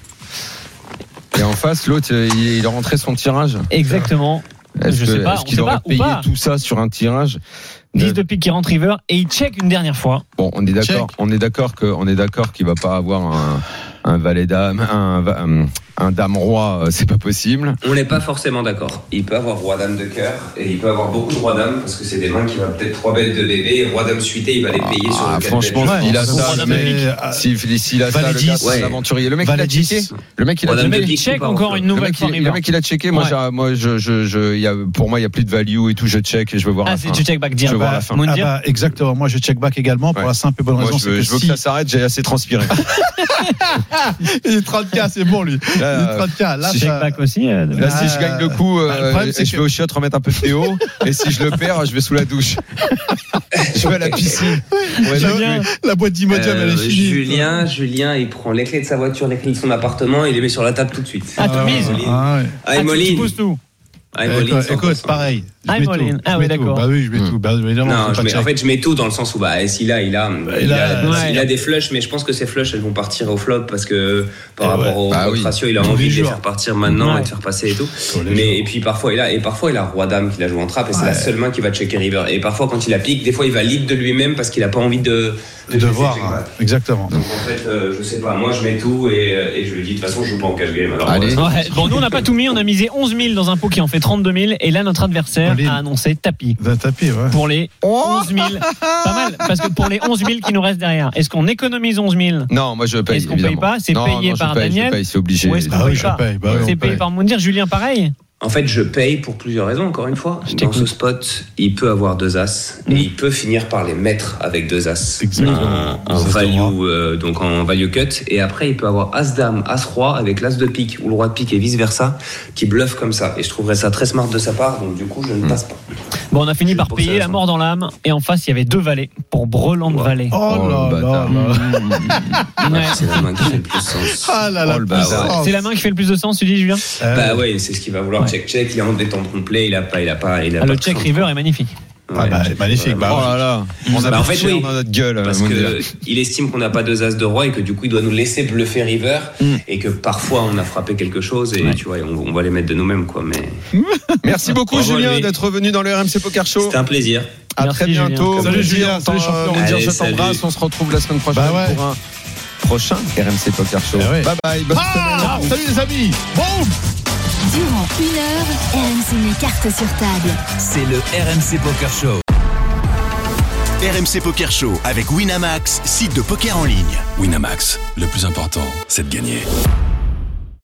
Et en face, l'autre, euh, il, il a rentré son tirage. Exactement. Est-ce Je que- sais pas, est-ce on qu'il sait aurait pas, ou payé pas. tout ça sur un tirage 10 de pique qui rentre river et il check une dernière fois. Bon, on est d'accord, Check. on est d'accord que, on est d'accord qu'il va pas avoir un, un valet un, va- un, un dame roi, euh, c'est pas possible. On n'est pas forcément d'accord. Il peut avoir roi dame de cœur et il peut avoir beaucoup de roi dame parce que c'est des mains qui va peut-être 3 bêtes de bébé et roi dame suité, il va les payer sur Ah, le quatre franchement, bêtes. il a ça, le S'il s'il a ça, Valet le gars, 10, c'est ouais. aventurier. Le mec, il a checké. 10. Le mec, il a Le checké. encore en une Le nouvelle mec, fois il, le mec, il a checké. Moi, moi, je, je, je, il y a, pour moi, il y a plus de value et tout. Je check et je veux voir Ah, la c'est fin. tu check back Je dire. veux voir la fin. Ah bah, exactement. Moi, je check back également pour la simple et bonne raison, je veux, je que ça s'arrête. J'ai assez transpiré. il est 30K, c'est bon lui. Là, 30K. Là, si Check ça- back aussi. euh, Là, si je gagne le coup, Bah, le euh, problème, c'est je que- vais au chiottes remettre un peu de Théo. et si je le perds, je vais sous la douche. je vais à la piscine. Ouais, Julien, je- La boîte d'Imodium, elle est Euh, finie. Julien, Julien, il prend les clés de sa voiture, les clés de son appartement, il les met sur la table tout de suite. Ah, tu mises Ah, ouais. Ah, Ah, tu- tu pousses tout. Ah, Écoute, écoute, 100%. pareil. Je mets tout. Ah oui, d'accord. Bah oui, je mets Hmm. tout. Bah, évidemment, Non, je mets- en fait, je mets tout dans le sens où, bah, s'il a, il a, il il a- a, ouais. il a des flushs, mais je pense que ces flushs, elles vont partir au flop parce que par Eh rapport ouais. au Bah oui. ratio, il a Tous envie de les faire partir maintenant Ouais. et de faire passer et tout. Mais, et puis parfois, il a, et parfois, il a roi dame qu'il a joué en trappe et c'est la seule main qui va checker river. Et parfois, quand il a pique, des fois, il va lead de lui-même parce qu'il a pas envie de, de laisser voir. hein. Exactement. Donc en fait, euh, je sais pas, moi je mets tout et, euh, et je lui dis de toute façon je joue pas en cash game. Alors, Allez. bon, nous, on n'a pas tout mis. On a misé 11 000 dans un pot qui en fait 32 000. Et là, notre adversaire Moline. a annoncé tapis D'un tapis, ouais. pour les 11 000. Pas mal, parce que pour les 11 000 qui nous restent derrière, est-ce qu'on économise 11 000 Non, moi je paye. Est-ce qu'on paye pas? C'est payé non, je par paye, je Daniel paye, c'est obligé. Ou est-ce qu'on Ah oui, paye pas? paye. Bah oui, C'est payé paye. par Moundir. Julien, pareil En fait, je paye pour plusieurs raisons, encore une fois. Je Dans ce spot, il peut avoir deux as Mm. et il peut finir par les mettre avec deux as. Exactement. De value, roi. euh, donc en value cut. Et après, il peut avoir as dame, as roi avec l'as de pique ou le roi de pique et vice versa, qui bluffe comme ça. Et je trouverais ça très smart de sa part. Donc du coup, je ne passe pas. Bon, on a fini Je par payer la mort dans l'âme. Et en face, il y avait deux valets pour Breland Ouais. Valley. Oh Oh, là le là. Ouais. C'est la main qui fait le plus sens. Ah là là. Oh, Bah ouais. C'est la main qui fait le plus de sens, tu dis, Julien? Euh, Bah ouais, c'est ce qu'il va vouloir Ouais. Check check. Il est en détente complet. Il a pas, il a pas, il a Ah, pas Le check river est magnifique. Ah bah, Ouais, magnifique. vraiment. Oh là là, on a Bah, en fait, oui. dans notre gueule. Parce que il estime qu'on n'a pas deux as de roi et que du coup il doit nous laisser bluffer river Mm. et que parfois on a frappé quelque chose et Ouais. tu vois on, on va les mettre de nous-mêmes quoi mais Merci beaucoup Bravo Julien d'être venu dans le RMC Poker Show. c'était un plaisir À Merci, très Julien. bientôt. Salut, Julien. Salut, champion. Allez, je t'embrasse. On se retrouve la semaine prochaine Bah ouais. pour un prochain RMC Poker Show. Ouais. Bye bye. Bonne Ah, semaine. salut les amis. Boum. Durant une heure, RMC met carte sur table. C'est le RMC Poker Show. RMC Poker Show avec Winamax, site de poker en ligne. Winamax, le plus important, c'est de gagner.